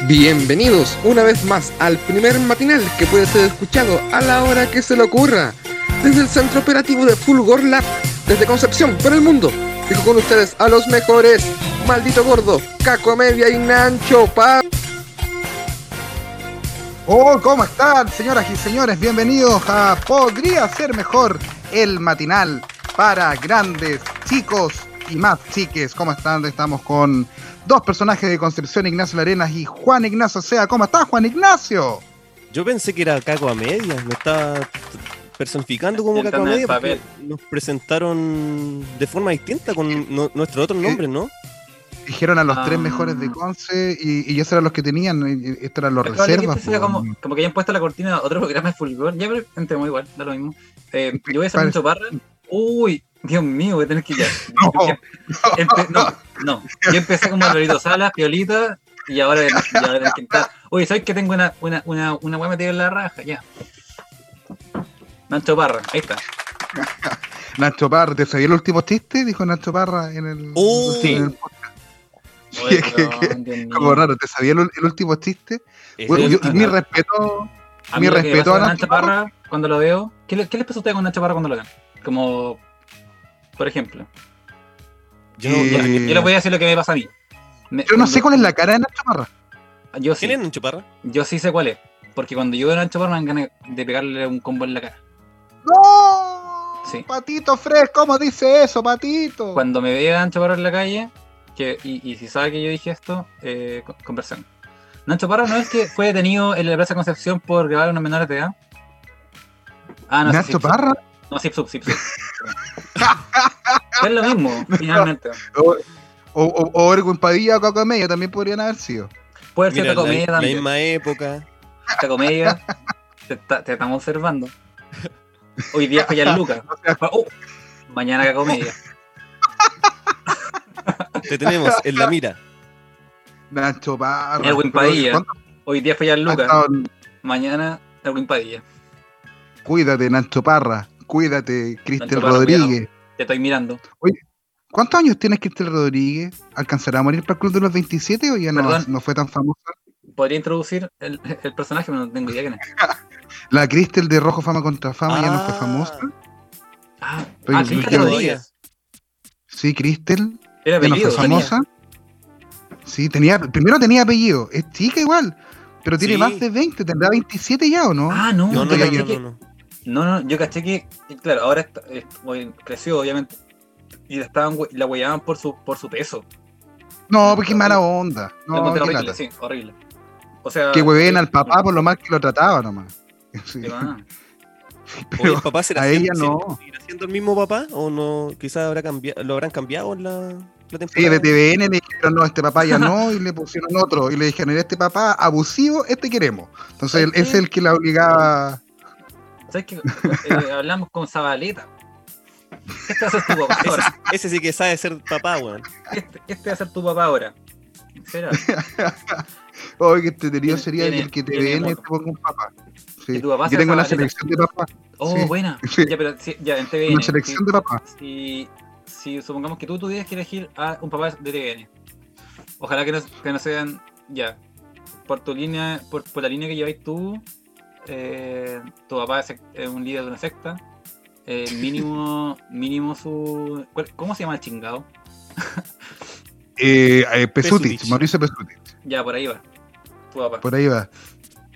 Bienvenidos una vez más al primer matinal que puede ser escuchado a la hora que se le ocurra. Desde el centro operativo de Fulgor Lab, desde Concepción, por el mundo. Dijo con ustedes a los mejores. Maldito gordo, Caco Media y Nancho Pa. Oh, ¿cómo están, señoras y señores? Bienvenidos a Podría ser mejor el matinal para grandes chicos y más chiques. ¿Cómo están? Estamos con dos personajes de Concepción, Ignacio Larenas y Juan Ignacio Sea. ¿Cómo estás, Juan Ignacio? Yo pensé que era Caco a medias, me estaba personificando como Caco a medias nos presentaron de forma distinta con no- nuestros otros nombres, ¿no? Dijeron a los Ah. tres mejores de Conce y, y esos eran los que tenían. Estos eran los que reservas. este como, como que hayan puesto la cortina otro programa de Fulgor. Ya, pero entremos igual, da lo mismo. Eh, yo voy a hacer mucho parra. Uy, Dios mío, voy a tener que ya. No. Empe- no, no. Yo empecé como Alvarito Salas, Piolita, y ahora, y ahora que entrar. Oye, ¿sabes que tengo una, una, una, una weá metida en la raja? Ya. Nacho Parra, ahí está. Nacho Parra, ¿te sabía el último chiste? Dijo Nacho Parra en el. En el- Oye, que- Dios mío. como raro, ¿te sabía el, el último chiste? Bueno, yo- mi respeto. A mi que respeto a Nacho Parra cuando lo veo. ¿Qué, le- qué les pasa a ustedes con Nacho Parra cuando lo ven? Como, por ejemplo, yo no- Eh, no- yo les voy a decir lo que me pasa a mí. Me- Yo no sé cuál es la cara de Nacho Parra. Yo sí, ¿Quién es Nacho Parra? yo sí sé cuál es. Porque cuando yo veo a Nacho Parra me dan ganas de pegarle un combo en la cara. ¡No! Sí. Patito Fresh, ¿cómo dice eso, Patito? Cuando me ve a Nacho Parra en la calle, que, y, y si sabe que yo dije esto, eh, co- conversemos. Nacho Parra no es que fue detenido en la Plaza Concepción por grabar a unos menores de edad. Ah, no, sí, Nacho Zub. Parra. No, Zip Zub, Zip Zub. es lo mismo, finalmente. O, o, o, Erwin Padilla o Caco Media también podrían haber sido. Puede ser esta la, comedia la también. misma época. Esta comedia. Te, estamos observando. Hoy día fue Lucas. Oh, mañana que comedia. Te tenemos en la mira. Nacho Parra. Pero, Padilla. ¿cuánto Hoy día fue ha Lucas. Mañana Erwin Padilla. Cuídate, Nacho Parra. Cuídate, Parra, Rodríguez. Te estoy mirando. ¿Cuántos años tienes Cristel Rodríguez? ¿Alcanzará a morir para el Club de los 27 o ya no, no fue tan famosa? Podría introducir el, el personaje, pero no tengo idea quién es. La Cristel de Rojo Fama contra Fama ya no fue Ah. famosa. Ah, Oye, ah quiero- Rodríguez. Sí, Cristel. Era fue apellido. tenía. famosa. Sí, tenía, primero tenía apellido. Es chica igual. Pero tiene Sí. más de 20. ¿Tendrá 27 ya o no? Ah, no, No, no, caché que- no, no. no, no, yo caché que, claro, ahora está- es- hoy creció, obviamente. Y la, estaban, la huellaban por su, por su peso. No, porque mala onda. No, horrible, lata. sí, horrible. O sea. Que hueven al papá por por lo mal que lo trataba nomás. Sí. Oye, Pero ¿el papá será a siendo- ella no. ¿Seguirá siendo el mismo papá? ¿O no? Quizás habrá cambiado, lo habrán cambiado en la, la Sí, temporada. de TVN le dijeron, no, este papá ya no, y le pusieron otro. Y le dijeron, este papá abusivo, este queremos. Entonces, él, ¿Sabes es el que la obligaba. ¿Sabes qué? Eh, hablamos con Zabaleta. Este va a ser tu papá Ese, ahora. ese sí que sabe ser papá, weón. Este, este va a ser tu papá ahora. ¿Será? Oye, que entretenido sería el que TVN te ponga un papá. Sí. Tu papá Yo tengo una selección de papá. Oh, Sí. buena. Sí. Ya, pero sí, ya en TVN. Una selección de papá. Si, si supongamos que tú tuvieras que elegir a un papá de TVN. Ojalá que no, que no sean. Ya. Por tu línea, por, por la línea que lleváis tú, eh, tu papá es, un líder de una secta. eh, mínimo, mínimo su. ¿cuál- ¿Cómo se llama el chingado? Eh, eh, Pesutich, Pesutich. Mauricio Pesutich. Ya, por ahí va. Tu papá. Por ahí va.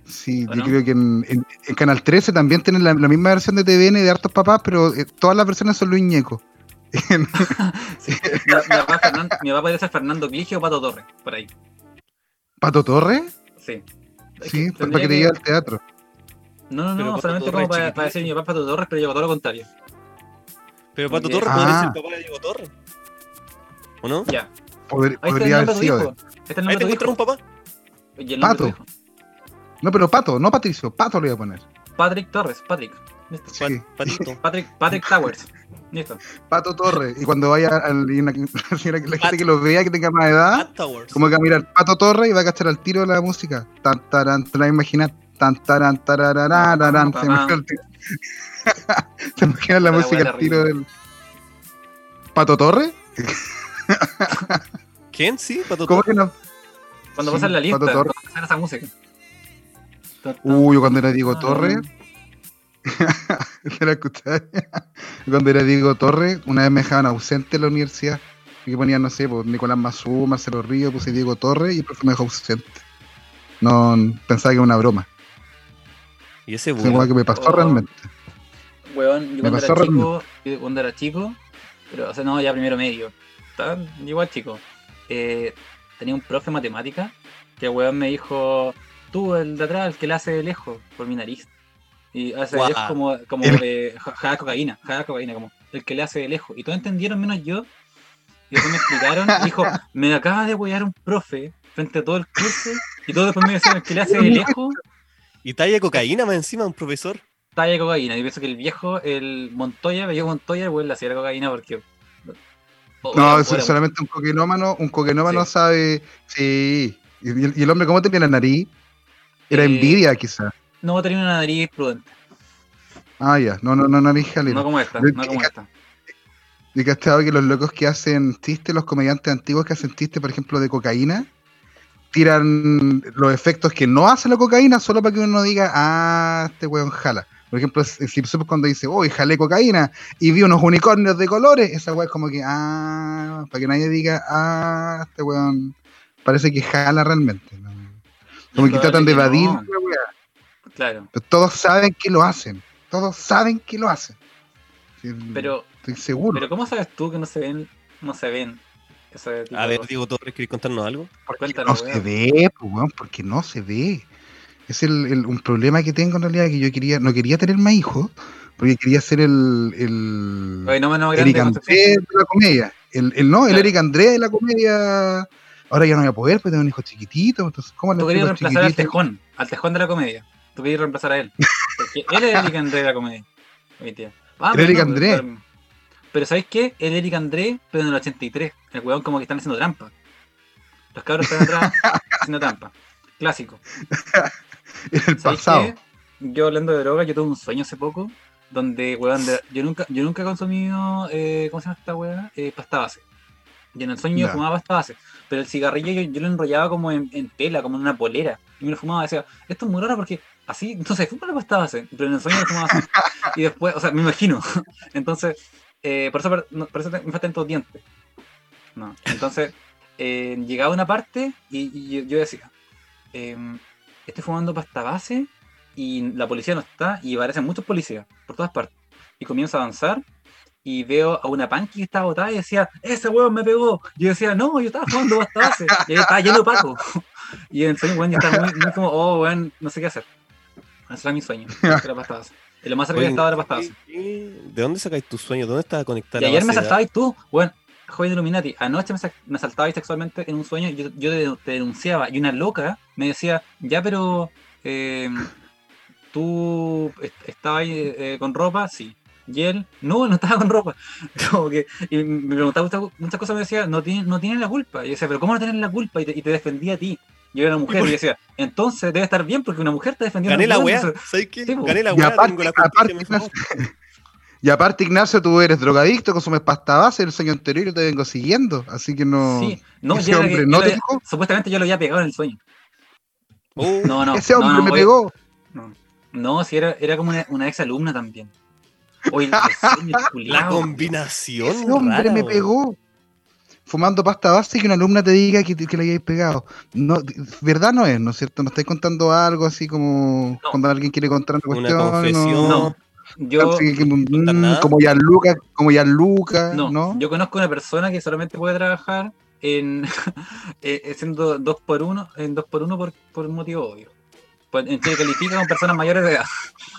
Sí, ¿O yo no? creo que en, en- en Canal 13 también tienen la, la misma versión de TVN de hartos papás, pero eh, todas las versiones son Luis Ñeco. Sí. Mi, mi papá Fernan- mi papá podría ser Fernando Cligio o Pato Torres, por ahí. ¿Pato Torres? Sí. Es Sí, que para que te lleve al teatro. No, no, no, solamente como para, para decir mi papá Pato Torres, pero yo todo lo contrario. Pero Pato Torres podría Ah. ser el papá de Diego Torres. ¿O no? Ya. Poder- Ahí está el podría haber sido. hijo. Ahí te encontré un papá. Y el nombre de tu Pato. No, pero Pato, no Patricio. Pato le voy a poner. Patrick Torres, Patrick. Listo. Sí. Patrick, Patrick Towers. Listo. Pato Torres. Y cuando vaya al, y una- la gente que lo vea, que tenga más edad, como que va a mirar Pato Torres y va a cachar al tiro la música. Tan, taran, te la imaginas. Tan, taran, tarararararán. Se imagina el tiro. Se imagina la La música al tiro del. ¿Pato Torres? ¿Quién? Sí, Pato ¿Cómo Torres. que no? Cuando Sí, pasan la lista, Pato cuando Torres. pasan esa música. Uy, yo cuando era Diego Ah. Torres. ¿Te la? Cuando era Diego Torres, una vez me dejaban ausente en la universidad. Y ponían, no sé, pues, Nicolás Mazú, Marcelo Río, puse Diego Torres y el profe me dejó ausente. No, pensaba que era una broma. Y ese bueno. igual que me pasó Oh. realmente. Weón, yo Me cuando pasó era chico, yo cuando era chico, pero o sea, no, ya primero medio, estaba igual chico, eh, tenía un profe de matemática que weón me dijo, tú el de atrás, el que le hace de lejos, por mi nariz. Y hace de lejos como, como El- eh, ja- jada cocaína, jada cocaína, como el que le hace de lejos. Y todos entendieron menos yo. Y después me explicaron, dijo, me acaba de wear un profe frente a todo el curso, y todos después me decían, el que le hace de lejos, Y talla cocaína más encima, un profesor. talla de cocaína. Y pienso que el viejo, el Montoya, me Montoya, el weón le hacía la cocaína porque. Oh, No, solamente un coquenómano. Un coquenómano Sí. sabe. Sí. Y, y el- y el hombre, ¿cómo tenía la nariz? Era Eh, envidia, quizás. No tenía una nariz prudente. Ah, ya. No, no, no, no eres jalero. No como esta, Yo- no como esta. ¿Y cachado que los locos que hacen chistes, los comediantes antiguos que hacen chistes, por ejemplo, de cocaína, tiran los efectos que no hace la cocaína solo para que uno diga, ah, este weón jala. Por ejemplo, Simpson cuando dice, uy, jalé cocaína y vi unos unicornios de colores, esa weón es como que, ah, para que nadie diga, ah, este weón parece que jala realmente. ¿no? Como que tratan de evadir no. la weá. Claro. Pero todos saben que lo hacen. Todos saben que lo hacen. Pero, estoy seguro. pero ¿cómo sabes tú que no se ven, no se ven ese tipo A ver? Diego Torres, ¿querés contarnos algo? Cuéntanos, no se ve, pues, weón, porque no se ve. Es el, el- un problema que tengo en realidad, que yo quería, no quería tener más hijos, porque quería ser el, el Oye, no menos Eric grande, André de la comedia. El, el no, el. Eric André de la comedia. Ahora ya no voy a poder, porque tengo un hijo chiquitito, entonces, ¿cómo le Tú querías reemplazar al tejón, al tejón de la comedia. Tú querías reemplazar a él. Porque él es Eric André de la comedia. Hoy día. Ah, pero Eric no, André. Pero, pero ¿sabes qué? El Eric André, pero en el 83. El weón como que están haciendo trampa. Los cabros están atrás haciendo trampa. Clásico. En el ¿Sabes pasado. qué? Yo hablando de droga, yo tuve un sueño hace poco donde, weón, de- yo nunca, yo nunca he consumido, eh, ¿cómo se llama esta weá? Eh, pasta base. Y en el sueño yo fumaba pasta base. Pero el cigarrillo yo, yo lo enrollaba como en, en tela, como en una polera. Y me lo fumaba decía, esto es muy raro porque así, se fuma la pasta base. Pero en el sueño lo fumaba así. Y después, o sea, me imagino. Entonces, eh, por eso, por eso me faltan todos dientes. No. Entonces, eh, llegaba una parte y, y yo, yo decía, em, estoy fumando pasta base y la policía no está y aparecen muchos policías por todas partes. Y comienzo a avanzar y veo a una panqui que estaba botada y decía, ese hueón me pegó. Yo decía, no, yo estaba jugando pasta base. Y ahí estaba lleno de paco. Y en el sueño, weón, yo estaba muy, muy como, oh, weón, no sé qué hacer. Ese era mi sueño, era pasta base. Y lo más cerca que estaba era pasta base. ¿qué- qué- ¿De dónde sacáis tus sueños? ¿Dónde estaba conectada Y ayer me saltabais tú, weón, joven Illuminati. Anoche me, me saltabais sexualmente en un sueño y yo, yo te, te denunciaba. Y una loca me decía, ya, pero eh, tú est- estabas ahí, eh, con ropa, sí. Y él, no, no estaba con ropa. Como que, y me preguntaba muchas, cosas, me decía, no tiene, no tiene la culpa. Y yo decía, pero ¿cómo no tienes la culpa? Y te, y te defendía a ti. Yo era una mujer, y decía, entonces debe estar bien porque una mujer te defendió. Gané la weá, ¿sabes qué? Sí. Gané la weá, tengo la aparte. Y aparte, Ignacio, tú eres drogadicto, consumes pasta base, el sueño anterior yo te vengo siguiendo, así que no... Sí, no, ese hombre que- no te dejó. supuestamente yo lo había pegado en el sueño. Oh, No, no. Ese no, hombre no, me oye, pegó. No, no si era, era como una, una ex alumna también. Oye, la combinación Ese hombre rara, me pegó. Fumando pasta base y que una alumna te diga que, que le hayáis pegado. No, verdad no es, ¿no es cierto? ¿No estáis contando algo así como No. cuando alguien quiere contar una Una cuestión? confesión. No, yo, Así que, mm, contar nada. como ya Luca, como no, ¿no? yo conozco una persona que solamente puede trabajar en eh, siendo dos por uno, en dos por uno por, por un motivo obvio. Pues, en Chile califica con personas mayores de edad.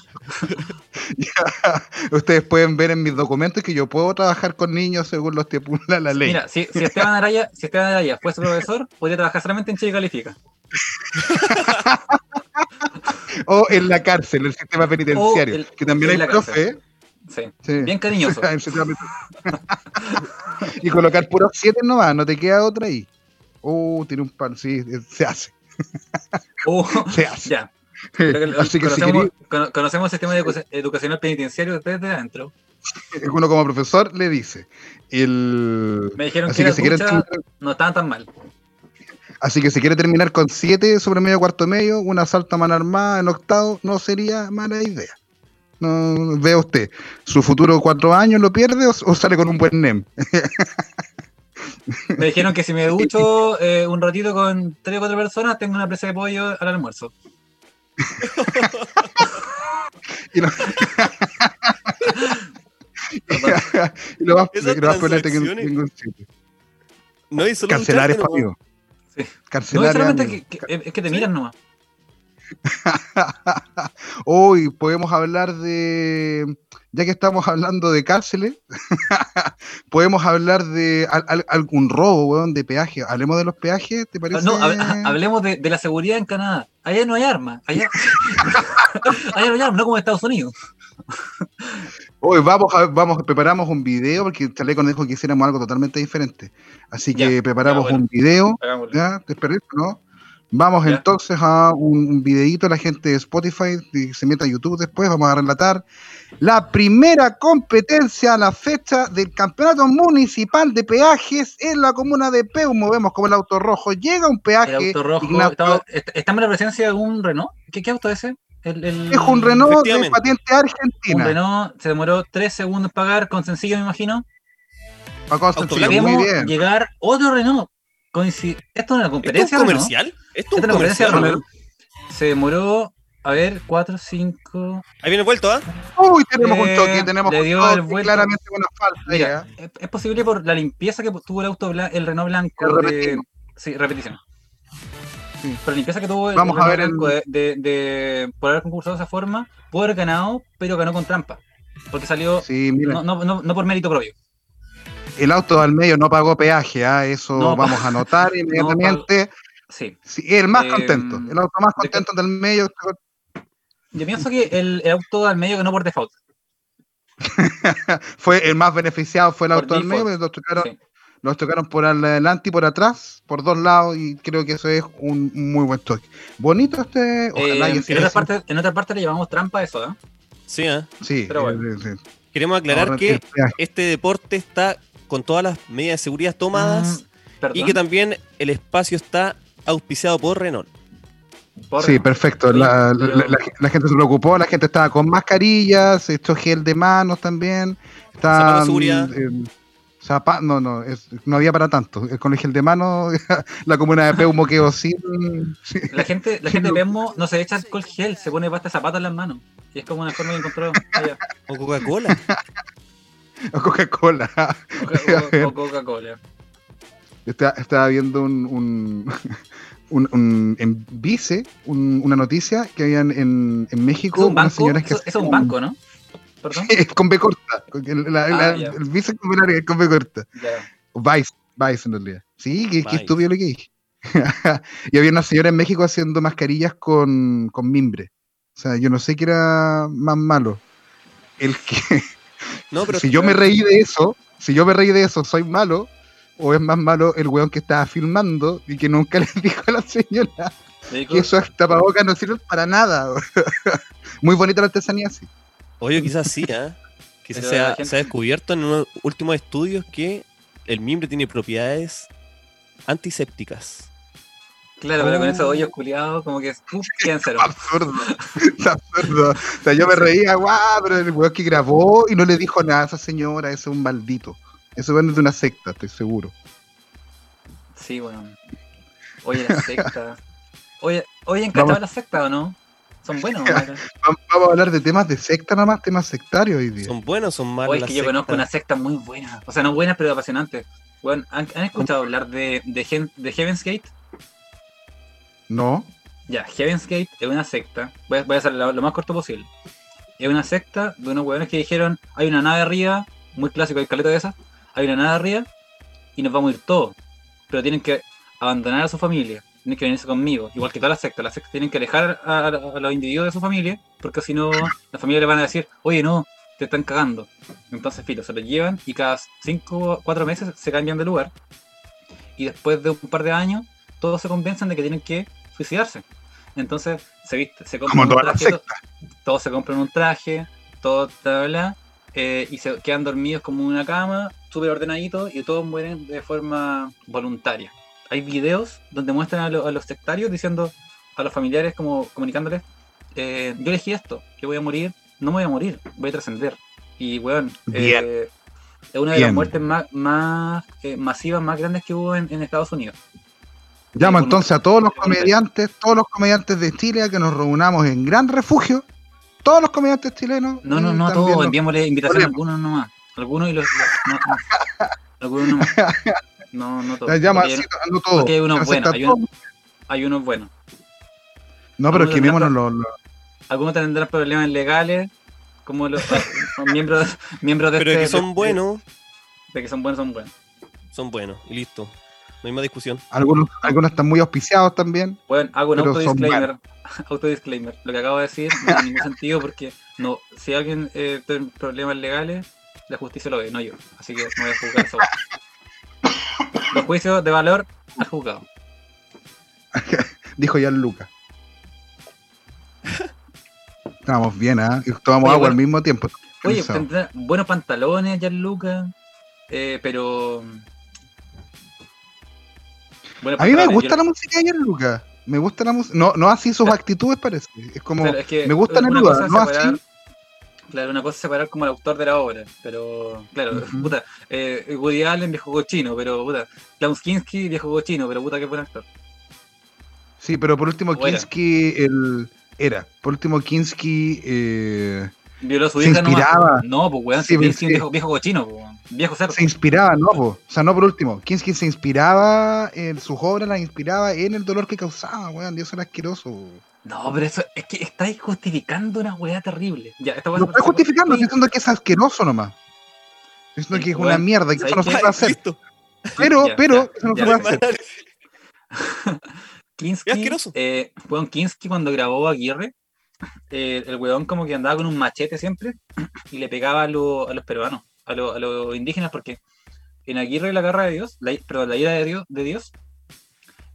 Ustedes pueden ver en mis documentos que yo puedo trabajar con niños según lo estipula la ley. Mira, si, si Esteban Araya, si Esteban Araya fuese profesor, podría trabajar solamente en Chile califica. O en la cárcel, el sistema penitenciario, el- que también hay profe. ¿eh? Sí. Sí. Bien cariñoso. Y colocar puros siete nomás, no te queda otra ahí. Uh, tiene un pan, sí, se hace, Uh, se hace. ya. Así que conocemos, el sistema educa- educacional penitenciario desde adentro. uno como profesor le dice. El... Me dijeron Así que, que, si quiere, las duchas no estaban tan mal. así que si quiere terminar con siete sobre medio cuarto medio, un asalto a mano armada en octavo, no sería mala idea. No vea usted, su futuro cuatro años lo pierde o, o sale con un buen NEM. Me dijeron que si me ducho eh, un ratito con tres o cuatro personas, tengo una presa de pollo al almuerzo. Y lo, y lo más, lo más peor es que tengo un siete. No, y solo Cancelar ducharte, esto, ¿no? amigo. Sí. No, Cancelar es solamente amigo. que, que- es que te miran nomás. Hoy podemos hablar de, ya que estamos hablando de cárceles, podemos hablar de al- al- algún robo, weón, de peaje. Hablemos de los peajes, ¿te parece? No, hab- hablemos de, de la seguridad en Canadá. Allá no hay armas. Allá, allá no hay armas, no como en Estados Unidos. Hoy vamos a, vamos, preparamos un video porque Chaleco nos dijo que hiciéramos algo totalmente diferente. Así que Ya, preparamos ya, bueno. un video. ¿ya? ¿Te parece, no? Vamos Ya. entonces a un, un videíto de la gente de Spotify, y se meta a YouTube después, vamos a relatar la primera competencia a la fecha del Campeonato Municipal de Peajes en la comuna de Peumo. Vemos como el auto rojo llega a un El peaje. auto rojo. Ignacio, Estamos, est- estamos en la presencia de un Renault. ¿Qué, qué auto es ese? El, el- es un Renault de patente Un argentina. Renault se demoró 3 segundos en pagar, con sencillo me imagino. Bien. llegar otro Renault. Coinci- ¿Esto es una ¿Esto es competencia un o no? comercial? ¿Esto es un comercial? Renault. Se demoró, a ver, 4, 5. Ahí viene el vuelto, ¿ah? Uy, tenemos un Eh, choque, tenemos le un dio choque, el vuelto. claramente una falta. Mira, ya. es, es posible por la limpieza que tuvo el auto el Renault blanco. El de- sí, repetición. Sí. Por la limpieza que tuvo el Vamos a Renault ver el- blanco de, de- de- por haber concursado de esa forma, pudo haber ganado, pero ganó con trampa. Porque salió Sí, no, no, no, no por mérito propio. El auto al medio no pagó peaje, ¿ah? eso No, vamos a anotar inmediatamente. Sí. Sí, el más Eh, contento, el auto más de- contento del medio. Yo pienso que el, el auto al medio ganó por default. fue el más beneficiado, fue el Por auto al medio, los tocaron, Sí. los tocaron por adelante y por atrás, por dos lados, y creo que eso es un muy buen toque. Bonito este, ojalá Eh, en, sea otra parte, en otra parte le llamamos trampa a eso, ¿eh? Sí, ¿ah? Sí, pero bueno. eh, sí. Queremos aclarar que este deporte está con todas las medidas de seguridad tomadas Mm, y que también el espacio está auspiciado por Renault. Por- Sí, perfecto. La, pero- la- la- la gente se preocupó, la gente estaba con mascarillas, se echó gel de manos también. Está, Zapatos de seguridad. zapa- no, no, es- no había para tanto. Eh, Con el gel de mano, la comuna de Peumo quedó sin. sí. La gente, la gente de Pemo no se echa alcohol gel, se pone pasta de zapatos en las manos. Y es como una forma que encontró allá. O Coca-Cola. O Coca-Cola. O, Coca-Cola. Está- Estaba viendo un, un, un- un- en Vice un- una noticia que habían en, en ¿Es México un unas banco? que es un banco, ¿no? Perdón. Es con B corta. la- Ah, la- ya. el Vice con B larga, es con B corta. Vice, Vice en realidad. Sí, qué, qué estúpido lo que dije. y había una señora en México haciendo mascarillas con, con mimbre. O sea, yo no sé qué era más malo. El que, No, pero si yo me reí de eso, si yo me reí de eso, soy malo, o es más malo el weón que estaba filmando y que nunca le dijo a la señora Le digo, que esos tapabocas no sirven para nada. Muy bonita la artesanía, sí. Oye, quizás sí, ¿ah? Quizás se ha, la gente- se ha descubierto en unos últimos estudios que el mimbre tiene propiedades antisépticas. Claro, pero con Oh. esos hoyos culiados, como que quedan cero. absurdo. Es absurdo. O sea, yo me reía, guau, pero el weón que grabó y no le dijo nada a esa señora, ese es un maldito. Ese weón es de una secta, estoy seguro. Sí, bueno. Oye, la secta. Oye, oye, ¿encantado Vamos. la secta o no? Son buenos. ¿no? Vam- Vamos a hablar de temas de secta nada más, temas sectarios hoy día. ¿Son buenos o son malos? Oye, es que yo conozco una secta muy buena. O sea, no buena, pero apasionante. Bueno, ¿han, han escuchado hablar de, de, Gen- de Heaven's Gate? ¿No? Ya, Heaven's Gate es una secta. Voy a, voy a hacer lo, más corto posible. Es una secta de unos huevones que dijeron: hay una nave arriba, muy clásico, el caleta de esas. Hay una nave arriba y nos vamos a ir todos. Pero tienen que abandonar a su familia. Tienen que venirse conmigo. Igual que todas las sectas. Las sectas tienen que alejar a los individuos de su familia. Porque si no, la familia le van a decir: oye, no, te están cagando. Entonces, filo, se los llevan y cada 5 o 4 meses se cambian de lugar. Y después de un par de años, todos se convencen de que tienen que suicidarse. Entonces, se viste, se compran Como un traje, to- todos se compran un traje, todo bla, eh, y se quedan dormidos como en una cama, súper ordenaditos, y todos mueren de forma voluntaria. Hay videos donde muestran a, lo- a los sectarios diciendo a los familiares, como comunicándoles, eh, yo elegí esto, yo voy a morir, no me voy a morir, voy a trascender. Y, weón, eh, es una de las muertes más, más masivas, más grandes que hubo en, en Estados Unidos. Llamo entonces a todos los comediantes, todos los comediantes de Chile a que nos reunamos en Gran Refugio. Todos los comediantes chilenos. No, no, y no, también todos, enviémosle invitación a algunos nomás. Algunos y los. los- no, no. Algunos nomás. No, no todos. Llama hay, no todo. porque hay unos buenos, hay todo. un- hay unos buenos. No, pero es que algunos vémonos los, Algunos tendrán problemas legales, como los, los miembros, miembros de Pero este- que son de- buenos, De que son buenos, son buenos. son buenos. Y listo. No hay más discusión. algunos, algunos están muy auspiciados también. Bueno, hago un autodisclaimer. Autodisclaimer. Lo que acabo de decir no tiene ningún sentido porque no, si alguien eh, tiene problemas legales, la justicia lo ve, no yo. Así que no voy a juzgar eso. Los juicios de valor al juzgado. Dijo ya Luca. Estábamos bien, ¿ah? Y tomamos Oye, agua al mismo tiempo. Oye, buenos pantalones, Gianluca. Eh, pero. A mí me gusta yo- la música de Luca. Me gusta la música. No, no así sus Claro. actitudes, parece. Es como. Claro, es que me gusta cosa es no separar- así. Claro, una cosa es separar como el autor de la obra, pero claro, Ujú. puta, eh, Woody Allen, viejo cochino, pero puta, Klaus Kinski, viejo cochino, pero puta, qué buen actor. Sí, pero por último. Kinski. El... Era. Por último, Kinski. Eh... Violó a su Se hija nomás. inspiraba. No, pues weón, Sí, pues, sí. viejo, viejo cochino, pues, weón, viejo cerdo. se inspiraba, no, po. o sea, no por último, Kinski se inspiraba en sus obras, las inspiraba en el dolor que causaba, weón, Dios era asqueroso. No, pero eso es que estáis justificando una weá terrible. Ya, esta weá No estoy justificando, estoy diciendo que es asqueroso nomás. Estoy diciendo que es una mierda que eso no se ¿sabes puede hacer. Listo. Pero, Ya, pero, ya, eso no se puede hacer. Asqueroso. eh, weón, Kinski cuando grabó a Aguirre, eh, el weón como que andaba con un machete siempre y le pegaba a, a los peruanos, a, lo- a los indígenas, porque en Aguirre la garra de Dios, la, perdón, la ira de Dios, de Dios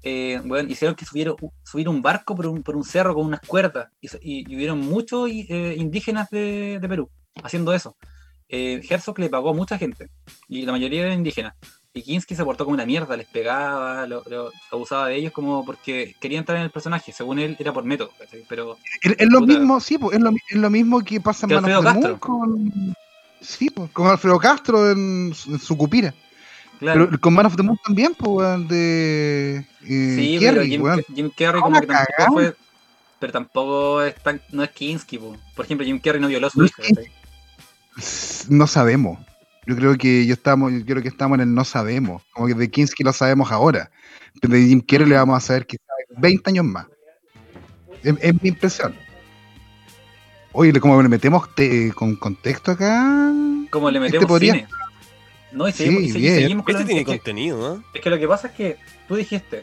eh, hicieron que subiera, subir un barco por un, por un cerro con unas cuerdas y, y- hubieron muchos eh, indígenas de, de Perú haciendo eso. Eh, Herzog le pagó a mucha gente y la mayoría eran indígenas. Y Kinski se portó como una mierda, les pegaba, lo- lo- abusaba de ellos como porque quería entrar en el personaje. Según él, era por método, ¿cachai? Pero Es, lo mismo, sí, pues, es lo, es lo mismo que pasa en Que Manos Alfredo Castro. Moon con. Sí, pues, con Alfredo Castro en, su- en su cupira. claro. Pero con Man of the Moon también, pues, de. Eh, sí, pero Jim, Carrey Ah, como una que tampoco cagada. fue. Pero tampoco es tan, no es Kinski, po. por ejemplo, Jim Carrey no violó a su hija. No sabemos. Yo creo que yo estamos, yo creo que estamos en el no sabemos. Como que de Kinski lo sabemos ahora. Pero de Jim Carrey le vamos a saber quizás 20 años más. Es, es mi impresión. Oye, como le metemos te- con contexto acá. Como le Este metemos podría- cine. No, y Sí, seguimos, y se- y bien. seguimos con Este tiene es que- contenido, ¿no? Es que lo que pasa es que tú dijiste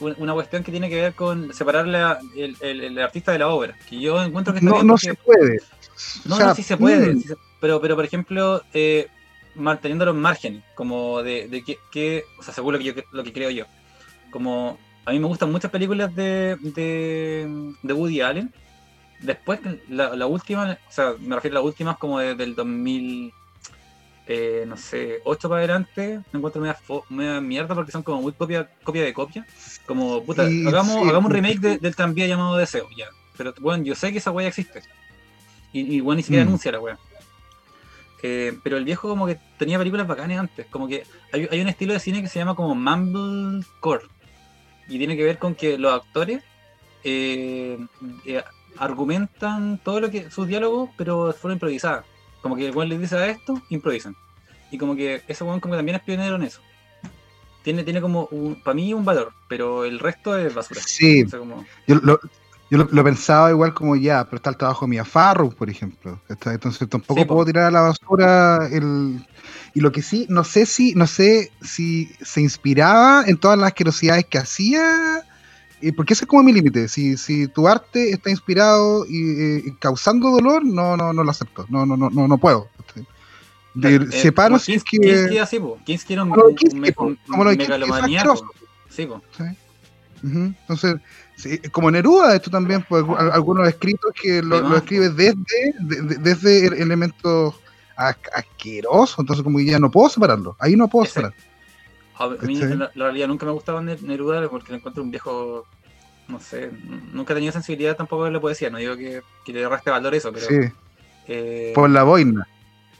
un- una cuestión que tiene que ver con separar la- el, el- el artista de la obra. Que yo encuentro que está No, bien no porque- se puede. No, O sea, no, sí se puede. mm, sí se- pero, pero, por ejemplo, eh, manteniendo los márgenes, como de, de que, que- o sea, según lo que, yo, lo que creo yo. Como a mí me gustan muchas películas de, de, de Woody Allen. Después, la, la última, o sea, me refiero a las últimas como de- del 2000, eh, no sé, 8 para adelante, me encuentro media, fo- media mierda porque son como muy copia, copia de copia. Como, puta, Sí, hagamos, sí. hagamos un remake de- del tranvía llamado Deseo, ya. Pero, bueno, yo sé que esa wea existe. Y, y bueno, ni siquiera Mm. anuncia la wea. Eh, pero el viejo como que tenía películas bacanas antes. Como que hay, hay un estilo de cine que se llama como Mumblecore. Y tiene que ver con que los actores eh, eh, argumentan todo lo que sus diálogos, pero de forma improvisada. Como que el weón les dice a esto, improvisan. Y como que ese weón como que también es pionero en eso. Tiene, tiene como, para mí, un valor, pero el resto es basura. Sí, O sea, como- yo, lo, yo lo, lo pensaba igual como ya, pero está el trabajo de Mia Farrow, por ejemplo. ¿cachai? Entonces tampoco Sí, po. puedo tirar a la basura el. Y lo que sí, no sé si, no sé si se inspiraba en todas las asquerosidades que hacía. eh, porque ese es como mi límite. Si, si tu arte está inspirado y, eh, causando dolor, no, no, no lo acepto. No, no, no, no, no puedo. De- Eh, separo si es que. Kinski así, po. Kinski era un, un- un- po. un megalomaníaco. asqueroso. Sí, Entonces, sí, como Neruda, esto también, pues, algu- algunos escritos que lo, lo escribe desde, de- de- desde el- elementos as- asquerosos, entonces como que ya no puedo separarlo, ahí no puedo separar. A mí, la, la realidad, nunca me gustaba Ne- Neruda porque lo encuentro un viejo. No sé, nunca he tenido sensibilidad tampoco de la poesía. No digo que, que le reste valor eso, pero. Sí, eh, por la boina.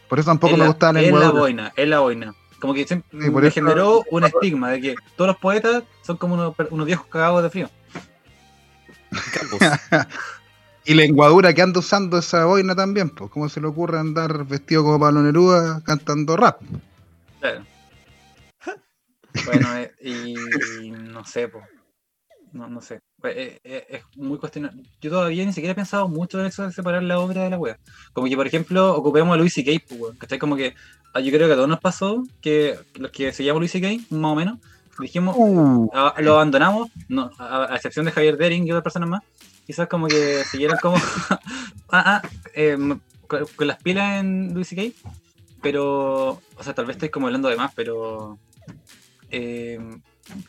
Por eso tampoco me gustaba la Es la boina, es la boina. Como que siempre Sí, me generó un estigma de que todos los poetas son como unos, viejos cagados de frío. Y la enguadura que anda usando esa boina también, pues, ¿cómo se le ocurre andar vestido como Pablo Neruda cantando rap? Claro. Bueno, eh, y, y no sé, po. No, no sé. Eh, eh, es muy cuestionable. Yo todavía ni siquiera he pensado mucho en eso de separar la obra de la wea. Como que, por ejemplo, ocupemos a Luis C.K., pues, weón, ¿cachai? Como que ah, yo creo que a todos nos pasó que los que seguíamos Luis C.K., más o menos, dijimos, Uh, a- lo abandonamos, no, a, a excepción de Javier Dering y otras personas más, quizás como que siguieron como ah, ah, em, con, con las pilas en Luis C.K., pero, o sea, tal vez estoy como hablando de más, pero em,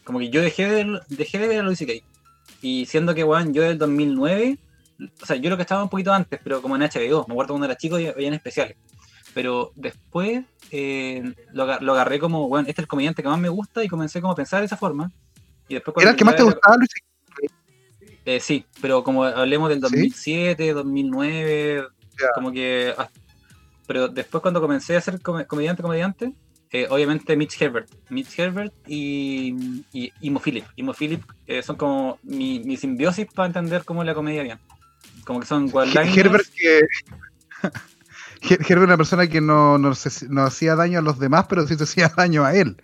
como que yo dejé de, dejé de ver a Luis C.K. Y siendo que, weón, yo del 2009, o sea, yo lo que estaba un poquito antes, pero como en HBO, me acuerdo cuando era chico y en especiales. Pero después eh, lo, lo agarré como, bueno, este es el comediante que más me gusta y comencé como a pensar de esa forma. Y después ¿Era el que más te gustaba, Luis? eh, sí, pero como hablemos del ¿Sí? 2007, 2009, Ya. como que... ah, pero después cuando comencé a ser come- comediante, comediante, eh, obviamente Mitch Herbert. Mitch Herbert y, y Imo Philip. Imo Philip eh, son como mi, mi simbiosis para entender cómo es la comedia bien. Como que son one-liners. Herbert que... Her- Herbert era una persona que no, no, se- no hacía daño a los demás, pero sí se hacía daño a él.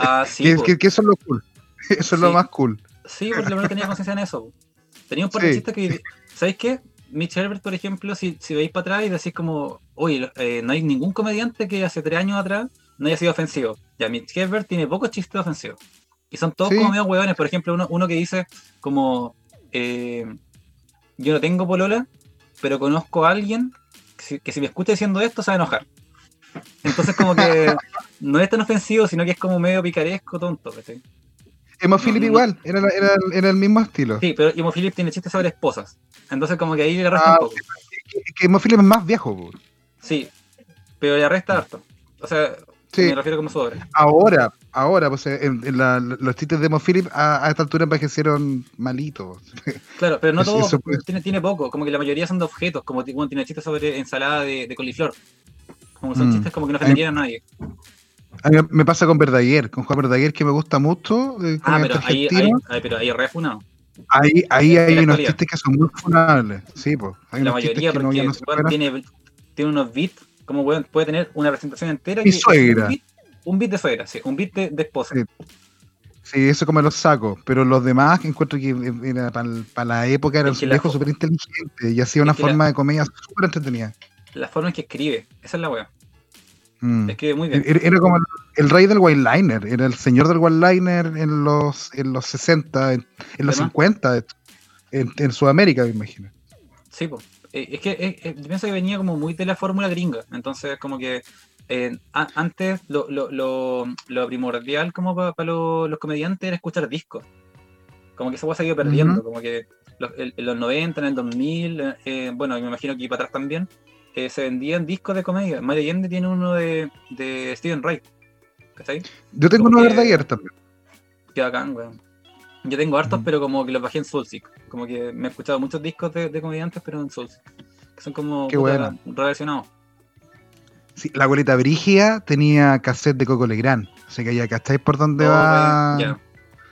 Ah, sí, que, que- que eso es lo cool. Eso es lo Sí. más cool. Sí, por lo tenía conciencia en eso. Tenía un par de Sí. chistes que. ¿Sabéis qué? Mitch Herbert, por ejemplo, si, si veis para atrás y decís como, oye, eh, no hay ningún comediante que hace tres años atrás no haya sido ofensivo. Ya, Mitch Herbert tiene pocos chistes ofensivos. Y son todos Sí. como medio huevones. Por ejemplo, uno, uno que dice como, eh, yo no tengo polola, pero conozco a alguien que si, que si me escucha diciendo esto se va a enojar. Entonces como que no es tan ofensivo, sino que es como medio picaresco, tonto. No, Philip no, no. igual, era, era, era el mismo estilo. Sí, pero Imo Philip tiene chistes sobre esposas. Entonces como que ahí le resta Ah, un poco. Que, que Emma Philip es más viejo. po. Sí, pero le resta harto. O sea, Sí. me refiero como su obra. Ahora, ahora, pues en, en la- los chistes de Emma Philip a, a esta altura envejecieron malitos. Claro, pero no Eso- todo eso puede- tiene, tiene poco, como que la mayoría son de objetos, como tiene chistes sobre ensalada de, de coliflor. Como son Mm. chistes como que no ofenderían a nadie. A mí me pasa con Verdaguer, con Juan Verdaguer que me gusta mucho. eh, Ah, pero ahí, ahí, ahí- pero ahí. Ahí, hay unos chistes que son muy funables. Sí, pues. La mayoría, que no, porque no pueden tiene, tiene unos beats, como weón, puede tener una presentación entera. Mi que suegra. Un beat, un beat de suegra, sí, un beat de, de esposa. Sí. Sí, eso como los saco, pero los demás encuentro que era para la época la viejos fo- súper inteligentes y hacía una la- forma de comedia súper entretenida. La forma en que escribe, esa es la weá. Mm. Escribe muy bien. Era, era como el, el rey del one-liner, era el señor del one-liner en los, en los 60, en, en los ¿Verdad? 50, en, en Sudamérica, me imagino. Sí, pues. Es que eh, eh, yo pienso que venía como muy de la fórmula gringa. Entonces, como que eh, a- antes lo, lo, lo, lo primordial como para los comediantes era escuchar discos. Como que esa se ha ido perdiendo. Como que los- en, en los 90, en el 2000, eh, bueno, me imagino que para atrás también, eh, se vendían discos de comedia. Mario Allende tiene uno de, de Steven Wright. ¿Cachai? Yo tengo Como uno de Verdaguer también. Qué bacán, weón. Yo tengo hartos, Ujú. pero como que los bajé en Soulseek. Como que me he escuchado muchos discos de, de comediantes, pero en Soulseek. Que son como relacionados. Sí, la abuelita Brigia tenía cassette de Coco Legrand, así que ya cacháis por dónde Oh, va. ya.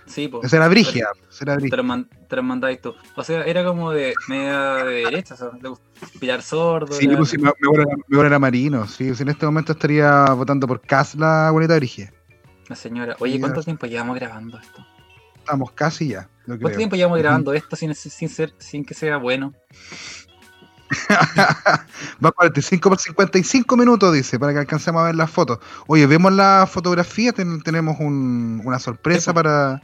Sí, pues. Esa era Brigia, era Te Brigia. lo, man- te lo mandáis tú. O sea, era como de media de derecha, o sea, le gust- pillar sordo. Sí, pues sí, abuelo era, era marino, sí, pues en este momento estaría votando por Cas la abuelita Brigia. La señora. Oye, ¿cuánto tiempo llevamos grabando esto? Estamos casi ya, ¿Cuánto tiempo llevamos grabando esto sin, sin, ser, sin que sea bueno? Va 45 por 55 minutos, dice, para que alcancemos a ver las fotos. Oye, vemos la fotografía, ten- tenemos un- una sorpresa para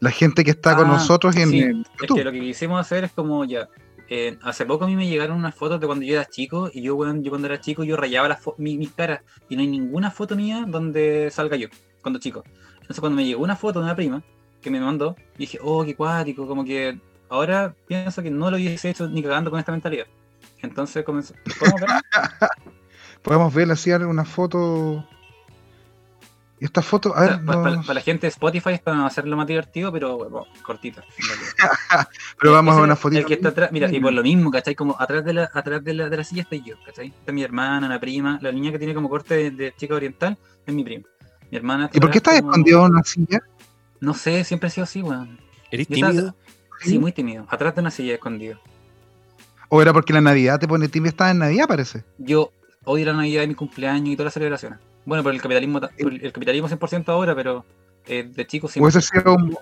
la gente que está con Ah, nosotros en, sí, en Es YouTube. que lo que quisimos hacer es como ya. eh, hace poco a mí me llegaron unas fotos de cuando yo era chico y yo, weón, yo cuando era chico yo rayaba las mi- mis caras y no hay ninguna foto mía donde salga yo, cuando chico. Entonces cuando me llegó una foto de una prima que me mandó, dije, oh, qué cuático, como que ahora pienso que no lo hubiese hecho ni cagando con esta mentalidad. Entonces comenzó, ¿podemos ver? Podemos ver así una foto. Y esta foto, a ver, no- para, la gente de Spotify es para hacerlo más divertido, pero bueno, cortita. pero vamos a Ese ver una fotito. El que está atrás, mira, y por lo mismo, ¿cachai? Como atrás de la, atrás de la, de la silla estoy yo, ¿cachai? Está mi hermana, una prima, la niña que tiene como corte de, de chica oriental es mi prima. Mi hermana. ¿Y por qué estás como- escondido en una silla? No sé, siempre he sido así, weón. ¿Eres estaba- tímido? Sí, muy tímido. Atrás de una silla escondido. ¿O era porque la Navidad te pone tímido? Estás en Navidad, parece. Yo odio la Navidad de mi cumpleaños y todas las celebraciones. Bueno, por el capitalismo, por el capitalismo 100% ahora, pero eh, de chico sí. ¿Hubiese sido un,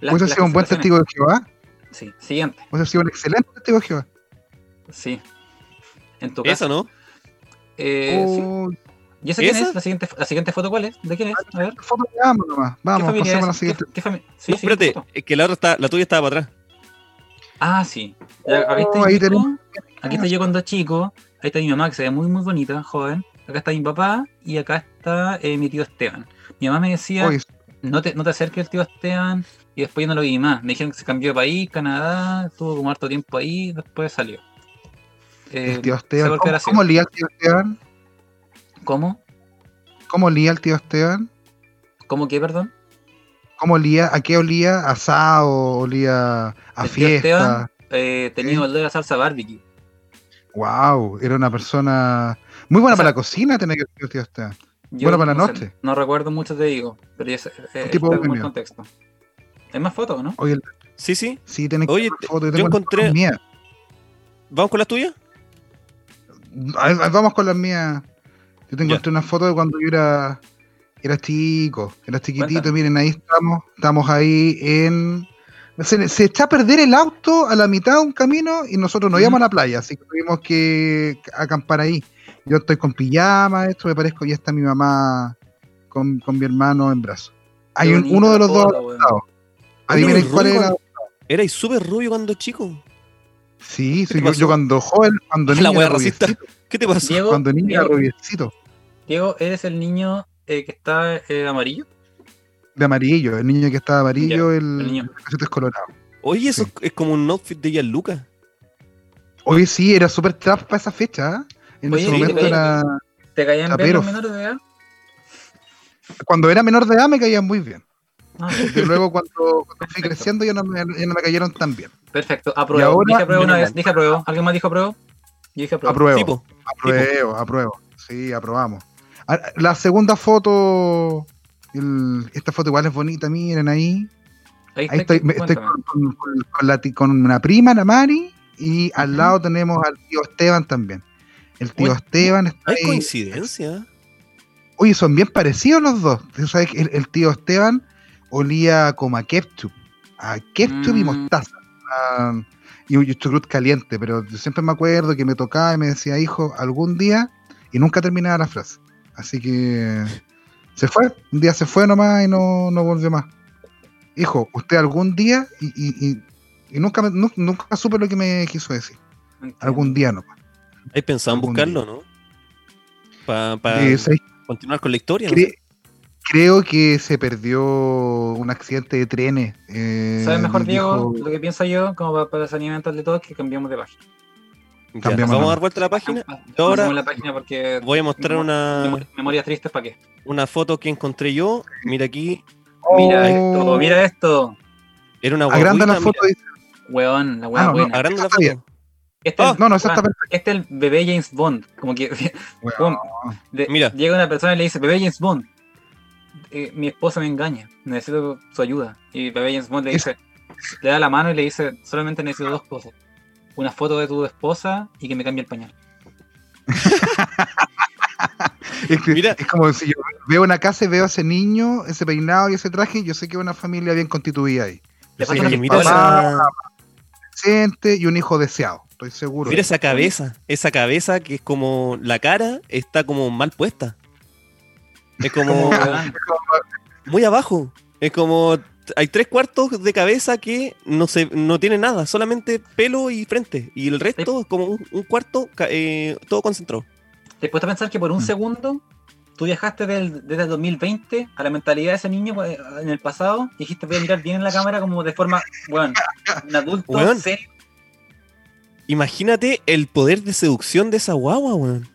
Las- hubiese las sido un buen testigo de Jehová? Sí, siguiente. ¿Hubiese sido un excelente testigo de Jehová? Sí. En tu caso. Eso, ¿no? Eh, sí. ¿Y esa quién es? ¿La siguiente, ¿La siguiente foto cuál es? ¿De quién es? A ver. foto, vamos nomás. ¿Qué Vamos, familia pasemos a la siguiente. ¿Qué, qué fami- Sí, No, sí, espérate, es que la otra está, la tuya estaba para atrás. Ah, sí. Oh, ¿Aquí, está ahí yo, tenemos- aquí estoy yo cuando chico. Ahí está mi mamá, que se ve muy, muy bonita, joven. Acá está mi papá y acá está eh, mi tío Esteban. Mi mamá me decía, Oye, no te, no te acerques al tío Esteban. y después yo no lo vi más. Me dijeron que se cambió de país, Canadá, estuvo como harto tiempo ahí, después salió. Eh, El tío sé Esteban. qué ¿Cómo, cómo el tío Esteban? ¿Cómo? ¿Cómo olía el tío Esteban? ¿Cómo qué, perdón? ¿Cómo olía? ¿A qué olía? ¿Asado? ¿Olía a El tío fiesta? Esteban eh, tenía Sí. olor a salsa barbecue. Wow, era una persona muy buena O sea, para la cocina, tenía que ser el tío Esteban. Yo Bueno, para la no sé, noche. no recuerdo mucho, te digo, pero sé- eh, tipo está como el contexto. Es más fotos, ¿no? Oye, Sí, sí. sí, tiene que Oye, ver te- foto, yo las encontré- fotos mías. ¿Vamos con las tuyas? Vamos con las mías. Yo te encontré una foto de cuando yo era, era chico, era chiquitito. Cuéntame. Miren, ahí estamos. Estamos ahí en. Se, se echa a perder el auto a la mitad de un camino y nosotros no Ujú. íbamos a la playa, así que tuvimos que acampar ahí. Yo estoy con pijama, esto me parezco, y está mi mamá con, con mi hermano en brazos. Hay un- uno de los dos adoptados. Adivinen cuál era. cuando- Erais súper rubio cuando chico. Sí, sí, yo, cuando joven, cuando La niño era. ¿Qué te pasó? Diego, Cuando niño era Diego, rubiecito. Diego, ¿eres el niño eh, que está eh, amarillo? De amarillo, el niño que estaba amarillo, Ya, el, el niño. el es colorado. Oye, eso Sí. es- como un outfit de Gianluca. Hoy sí, era súper trap para esa fecha. ¿ah? En Oye, ese ¿y momento te- era. ¿Te caían bien los menores de edad? Cuando era menor de edad me caían muy bien. Ah, Y luego cuando, cuando fui creciendo ya no, me, ya no me cayeron tan bien. perfecto, apruebo. ahora, dije apruebo una vez, dije apruebo. ¿Alguien más dijo apruebo? Yo dije apruebo. Apruebo, Tipo. apruebo, apruebo. Sí, aprobamos. Ah, La segunda foto, el- esta foto igual es bonita, miren ahí. Ahí, estoy, con, con- con- con la con una prima, la Mari, y al lado tenemos al tío Esteban también. El tío Uy, Esteban está Hay ahí. coincidencia. Oye, son bien parecidos los dos. Tú sabes que el, el tío Esteban olía como a ketchup, a ketchup y Mm. mostaza. y un chucrut caliente, pero yo siempre me acuerdo que me tocaba y me decía, hijo, algún día, y nunca terminaba la frase. Así que se fue, un día se fue nomás y no, no volvió más. Hijo, usted algún día, y, y, y- y nunca, me- nu- nunca supe lo que me quiso decir. Entiendo. Algún día nomás. ¿Hay pensado en Algún buscarlo, no? Para Eh, ¿sabes continuar con la historia. no Cre- sé. creo que se perdió un accidente de trenes. eh, ¿Sabes mejor, dijo- Diego? Lo que pienso yo, como para, para desanimar mental de todos, que cambiamos de página. Ya, Vamos a dar vuelta a la página. Ah, Yo ahora cambiamos la página porque voy a mostrar una, memo- memorias tristes para qué. una foto que encontré yo. Mira aquí. Mira Oh, esto, mira esto. Era una Agranda la foto. dice. Weón, la weá Ah, no, no. agranda la Está bien. foto. Este, Ah, es, No, no, esa está perfecta. este es el bebé James Bond. Como que Weón. de- Mira. llega una persona y le dice, bebé James Bond, eh, mi esposa me engaña, necesito su ayuda. Y bebé James Bond le Es- dice, le da la mano y le dice, solamente necesito dos cosas. Una foto de tu esposa y que me cambie el pañal. Es, que- Mira. es como si yo veo una casa y veo a ese niño, ese peinado y ese traje, yo sé que es una familia bien constituida ahí. Le Yo sé falta que una el mira papá esa, presente y un hijo deseado, estoy seguro. mira esa cabeza. Esa cabeza que es como la cara está como mal puesta. Es como muy abajo. Es como hay tres cuartos de cabeza que no se no tiene nada, solamente pelo y frente. Y el resto es como un, un cuarto eh, todo concentrado. ¿Te a pensar que por un Mm. segundo tú viajaste del- desde el 2020 a la mentalidad de ese niño pues, en el pasado y dijiste voy a mirar bien en la cámara como de forma, bueno, un adulto Weón. serio? Imagínate el poder de seducción de esa guagua, weón.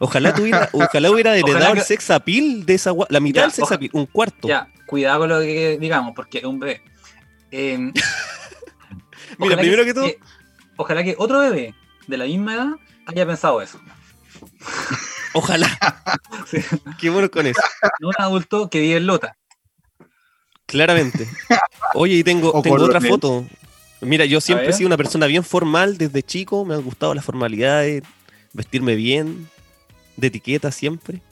Ojalá tuviera, ojalá hubiera heredado Ojalá el sex appeal de esa guagua. La mitad Ya, del sex appeal, un cuarto. Ya, cuidado con lo que digamos, porque es un bebé. Eh, Mira, ojalá primero que todo, ojalá que otro bebé de la misma edad haya pensado eso. ojalá. Sí. Qué bueno con eso. No un adulto que vive en Lota. Claramente. Oye, y tengo, otra foto. Mira, yo siempre he sido una persona bien formal desde chico. Me han gustado las formalidades, vestirme bien, de etiqueta siempre.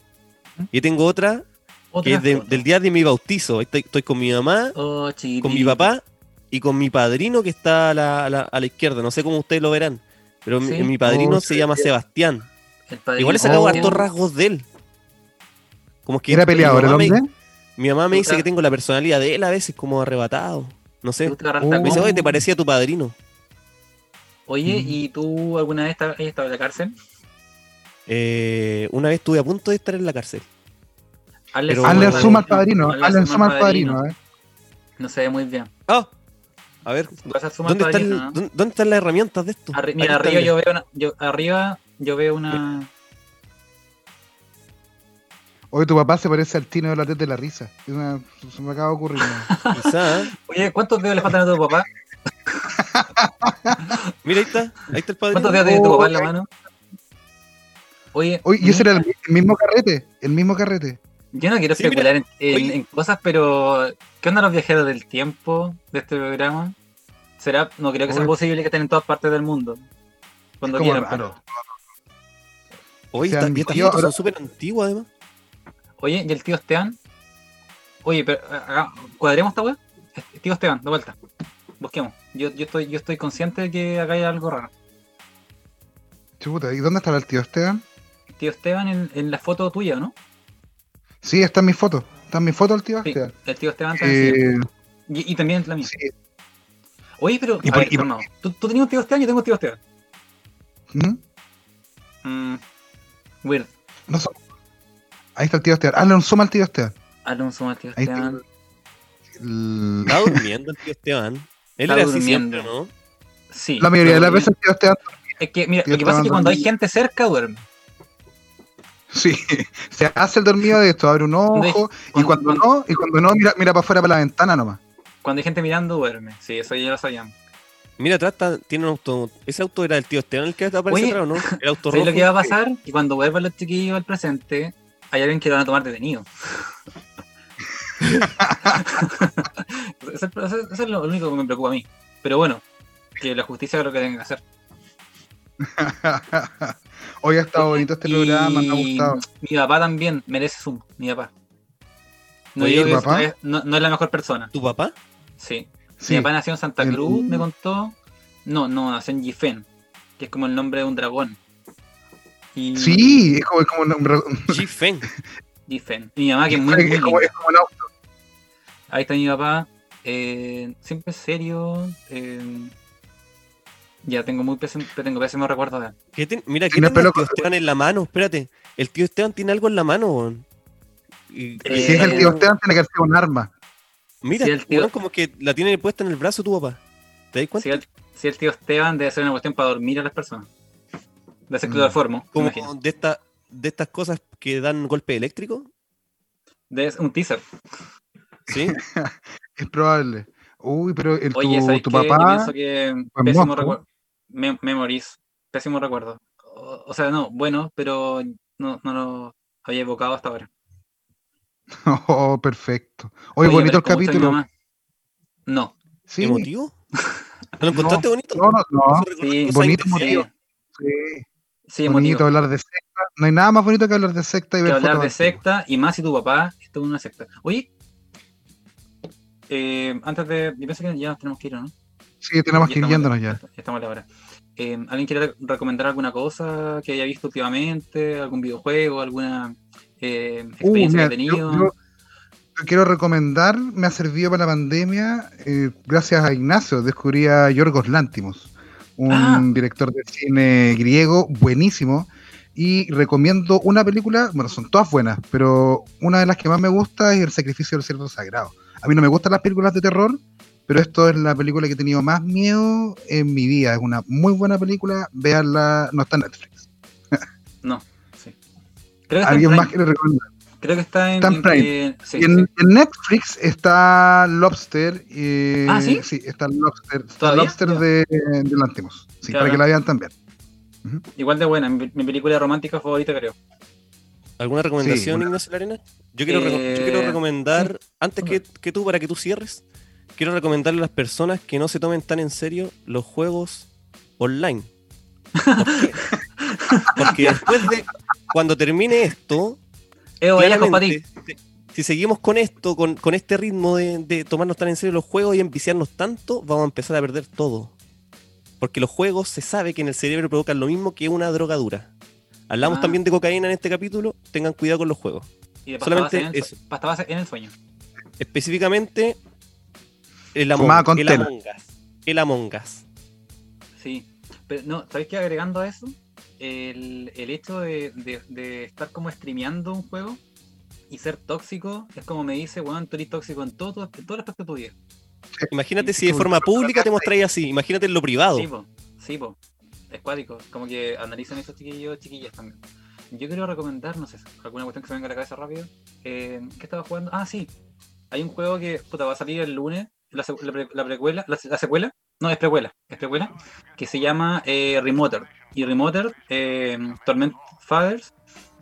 Y tengo otra Otra que es de- del día de mi bautizo. Estoy, estoy con mi mamá, Oh, con mi papá y con mi padrino que está a la, a la- a la izquierda. No sé cómo ustedes lo verán. Pero mi- Sí. mi, padrino Oh, se llama Sebastián. Igual he sacado Oh. hartos rasgos de él. Como que ¿Era peleador mi el mamá me- hombre? Mi mamá me dice que tengo la personalidad de él a veces como arrebatado. No ¿Te sé. Me dice, oye, te parecía tu padrino. Oye, Mm. ¿y tú alguna vez estás- has estado en la cárcel? Eh, una vez estuve a punto de estar en la cárcel. Hazle Pero- zoom Hazle al padrino, Hazle zoom al padrino. eh. No se ve muy bien. Ah, a ver, a suma ¿dónde, está el- actualiza, ¿no? dónde, están las herramientas de esto? Arri- mira, arriba yo veo una, yo, arriba yo veo una. Hoy tu papá se parece al Tino de la Ted de la risa. Es una- se me acaba de ocurrir. ¿no? Quizá, ¿eh? Oye, ¿cuántos dedos le faltan a tu papá? Mira, ahí está. Ahí está el padrino. ¿Cuántos dedos tiene tu papá en la mano? Oye, Oye, y ese era el, el mismo carrete. El mismo carrete. Yo no quiero Sí, mira, especular en, en- oye. en cosas, pero ¿qué onda los viajeros del tiempo de este programa? ¿Será? No creo que sea posible que estén en todas partes del mundo. Cuando como quieran. raro. Oye, Se esta- han y estas fotos son súper antiguas, además. Oye, ¿y el tío Esteban? Oye, pero haga- cuadremos esta weá. Eh, Tío Esteban, de vuelta. Busquemos. Yo, yo estoy, yo estoy consciente de que acá hay algo raro. Chuta, ¿y dónde estará el tío Esteban? Tío Esteban en, en la foto tuya, ¿no? Sí, está en mi foto. Está en mi foto el tío Sí, Esteban. el tío Esteban también. Eh, Y, y también la mía. sí. Oye, pero. Y a por- ver, y por- no. ¿Tú, tú tenías un tío Esteban y yo tengo un tío Esteban. ¿Mm? Mm, weird. No Ahí está el tío Esteban. Hazle un zoom al tío Esteban. Alonso al tío Ahí está. Esteban. El- Estaba durmiendo el tío Esteban. Él era así durmiendo. siempre, ¿no? Sí. La mayoría de las veces el tío Esteban. Es que, mira, tío lo que pasa es que cuando hay gente cerca, duerme. Sí, se hace el dormido de esto, abre un ojo y Cuando- no, y cuando no, mira, mira para afuera para la ventana nomás. Cuando hay gente mirando, duerme. Sí, eso ya lo sabíamos. Mira, atrás está- tiene un auto. ¿Ese auto era el tío Esteban el que aparece atrás o no? El auto ¿Sabes rojo. lo que va a pasar? Que cuando vuelvan los chiquillos al presente, hay alguien que lo van a tomar detenido. eso, es- eso es- eso es lo único que me preocupa a mí. Pero bueno, que la justicia haga lo que tenga que hacer. Hoy ha estado bonito este Y programa, me ha gustado. Mi papá también merece Zoom, mi papá. No, Oye, digo ¿tu que papá? es- no, no es la mejor persona, ¿Tu papá? sí. Sí, Mi papá nació en Santa El- Cruz, me contó. No, no, nació en Yifen, que es como el nombre de un dragón. Y sí, es como, es como un- G-Feng. Yifen. Y mi mamá, que es muy, muy es como, linda. es como un auto. Ahí está mi papá, eh, siempre serio. eh, ya tengo muy pésimo, tengo pésimo recuerdo de él. ¿Qué ten- Mira, ¿qué Tiene el tío. Esteban en la mano? Espérate. El tío Esteban tiene algo en la mano, weón. Y- Eh, Si es el tío Esteban, tiene que hacer un arma. Mira, sí, el tío- como que la tiene puesta en el brazo tu papá. ¿Te das cuenta? Si el, si el tío Esteban debe ser una cuestión para dormir a las personas. De ser Mm. me como de, esta, de estas cosas que dan golpe eléctrico. Debe ser un teaser. ¿Sí? Es probable. Uy, pero el, Oye, tu, papá. pienso que fue pésimo monstruo. Recuerdo. Me memories. Pésimo recuerdo. O, o sea, no, bueno, pero no, no lo había evocado hasta ahora. Oh, perfecto. Oye, Oye, bonito el pero ¿cómo está mi capítulo. No. Sí. ¿Emotivo? ¿Lo encontraste bonito? No, no, no. Sí, bonito, emotivo. Sí. Sí, bonito emotivo. hablar de secta. No hay nada más bonito que hablar de secta y Que ver hablar de antiguas. secta y más si tu papá estuvo en una secta. Oye, eh, antes de. Yo pienso que ya nos tenemos que ir, ¿o ¿no? Sí, tenemos que ir yéndonos ya. Ya estamos a la hora. Eh, ¿Alguien quiere re- recomendar alguna cosa que haya visto últimamente? ¿Algún videojuego? ¿Alguna eh, Uh, experiencia mira, que ha yo, tenido? yo- yo quiero recomendar, me ha servido para la pandemia, eh, gracias a Ignacio, descubrí a Yorgos Lántimos, un Ah. director de cine griego buenísimo, y recomiendo una película, bueno, son todas buenas, pero una de las que más me gusta es El sacrificio del ciervo sagrado. A mí no me gustan las películas de terror, pero esto es la película que he tenido más miedo en mi vida, es una muy buena película, véanla, no está en Netflix. No, sí. Creo que ¿Alguien en más Prime. quiere recomendar? Creo que está en. Está en Prime. eh, sí, en, sí. en Netflix está Lobster. eh, ¿Ah, sí? está Lobster. Está. Lobster de, de Lantimos. Sí, Claro. para que la vean también. Igual de buena, mi, mi película romántica favorita, creo. ¿Alguna recomendación, Ignacio Larena? Yo quiero, Eh, yo quiero recomendar, antes que, que tú, para que tú cierres, quiero recomendarle a las personas que no se tomen tan en serio los juegos online. ¿Por qué? Porque después de, cuando termine esto, si- seguimos con esto, con, con este ritmo de, de tomarnos tan en serio los juegos y enviciarnos tanto, vamos a empezar a perder todo. Porque los juegos se sabe que en el cerebro provocan lo mismo que una drogadura. Hablamos Ah. también de cocaína en este capítulo, tengan cuidado con los juegos. Y de pasta solamente base en el, eso. sue- pasta base en el sueño. Específicamente, el Among, con el tela. Among Us. El Among Us. Sí. Pero no, ¿sabéis qué? Agregando a eso, el, el hecho de, de- de estar como streameando un juego y ser tóxico es como me dice, weón, tú eres tóxico en todo, en todo el aspecto de tu vida. Imagínate si de forma pública te mostráis así. Imagínate en lo privado. Sí, po. Sí, po. Es cuático. Como que analicen esos chiquillos, chiquillas también. Yo quiero recomendar, no sé, alguna cuestión que se venga a la cabeza rápido. Eh, ¿Qué estaba jugando? Ah, sí. Hay un juego que puta, va a salir el lunes. La, la la precuela, la, la secuela, no, es precuela, es precuela, que se llama eh, Remoter. Y Remoter, eh, Torment Fathers,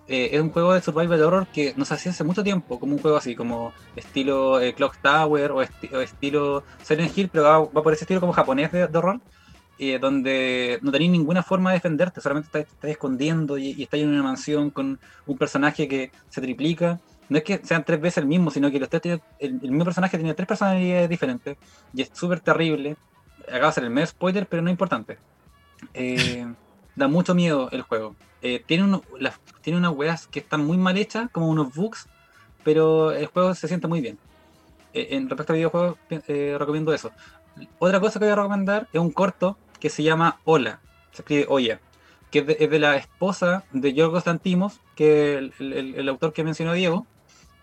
eh, es un juego de survival horror que nos hacía hace mucho tiempo, como un juego así, como estilo eh, Clock Tower o, esti- o estilo Silent Hill, pero va, va por ese estilo como japonés de, de horror, eh, donde no tenéis ninguna forma de defenderte, solamente estás, estás escondiendo y, y estás en una mansión con un personaje que se triplica. No es que sean tres veces el mismo, sino que los tres tienen- el, el mismo personaje tiene tres personalidades diferentes y es súper terrible. Acaba de ser el medio spoiler, pero no es importante. Eh, da mucho miedo el juego. Eh, tiene, uno- tiene unas weas que están muy mal hechas, como unos bugs, pero el juego se siente muy bien. Eh, en respecto a videojuegos, eh, recomiendo eso. Otra cosa que voy a recomendar es un corto que se llama Hola, se escribe Oya, que es de, es de la esposa de Yorgos Lantimos, que el, el- el autor que mencionó Diego,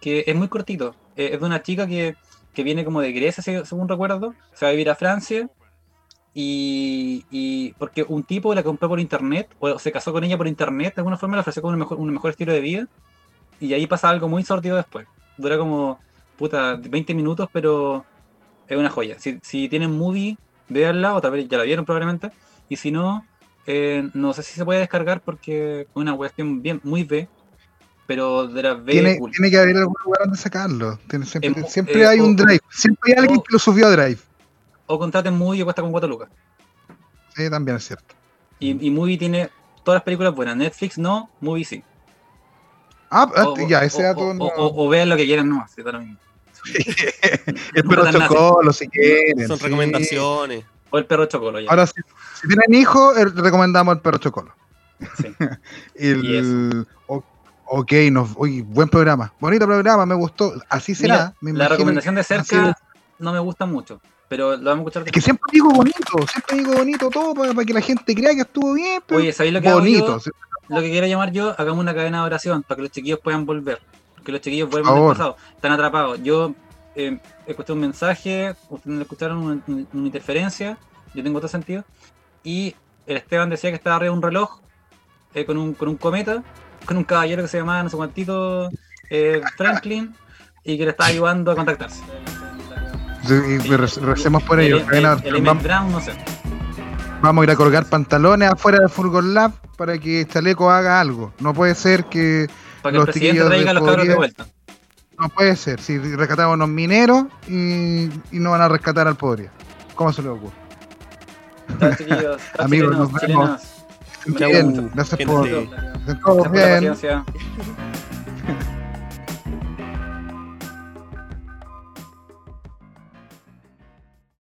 que es muy cortito. Eh, es de una chica que, que viene como de Grecia, se- según recuerdo, se va a vivir a Francia y, y porque un tipo la compró por internet o se casó con ella por internet, de alguna forma le ofreció como un mejor, un mejor estilo de vida y ahí pasa algo muy sortido después. Dura como, puta, 20 minutos, pero es una joya. Si, si tienen movie, véanla, o tal vez ya la vieron probablemente, y si no, eh, no sé si se puede descargar porque es una cuestión bien, muy B, pero de la B Tiene, cool. tiene que haber algún lugar donde sacarlo. Tiene- siempre siempre eh, hay o- un drive. Siempre hay alguien o- que lo subió a drive. O contraten movie y cuesta como 4 lucas. Sí, también es cierto. Y, y movie tiene todas las películas buenas. Netflix no, movie sí. Ah, ah, O- ya, ese o- dato o, no. o- o vean lo que quieran, no, sí, da lo mismo. el no perro chocolo, si quieren. Son sí. recomendaciones. O el perro chocolo, ya. Ahora, si, si tienen hijos, eh, recomendamos el perro chocolo. Sí. El, o- ok, nos, oye, buen programa. Bonito programa, me gustó. Así será. Mira, la recomendación de cerca no me gusta mucho, pero lo vamos a escuchar Es que siempre digo bonito, siempre digo bonito todo para, que la gente crea que estuvo bien, pero Oye, ¿sabéis lo que hago bonito. yo? Lo que quiero llamar yo, hagamos una cadena de oración para que los chiquillos puedan volver. Que los chiquillos vuelvan del pasado. Están atrapados. Yo eh, escuché un mensaje, ustedes no escucharon, una, una interferencia. Yo tengo otro sentido. Y el Esteban decía que estaba arriba de un reloj eh, con, un, con un cometa, con un caballero que se llamaba no sé cuántito eh, Franklin y que le estaba ayudando a contactarse. Y re- recemos por el, ello. el, el Brown, no sé. vamos a ir a colgar pantalones afuera del Furgon Lab para que Chaleco haga algo. No puede ser que. Para que Los el presidente traiga los cabros de vuelta. No puede ser. Si rescatamos a unos mineros y, y no van a rescatar al Podría. ¿Cómo se le ocurre? Amigos, nos vemos. Chau, bien. Gracias por. gente. Gracias por la paciencia.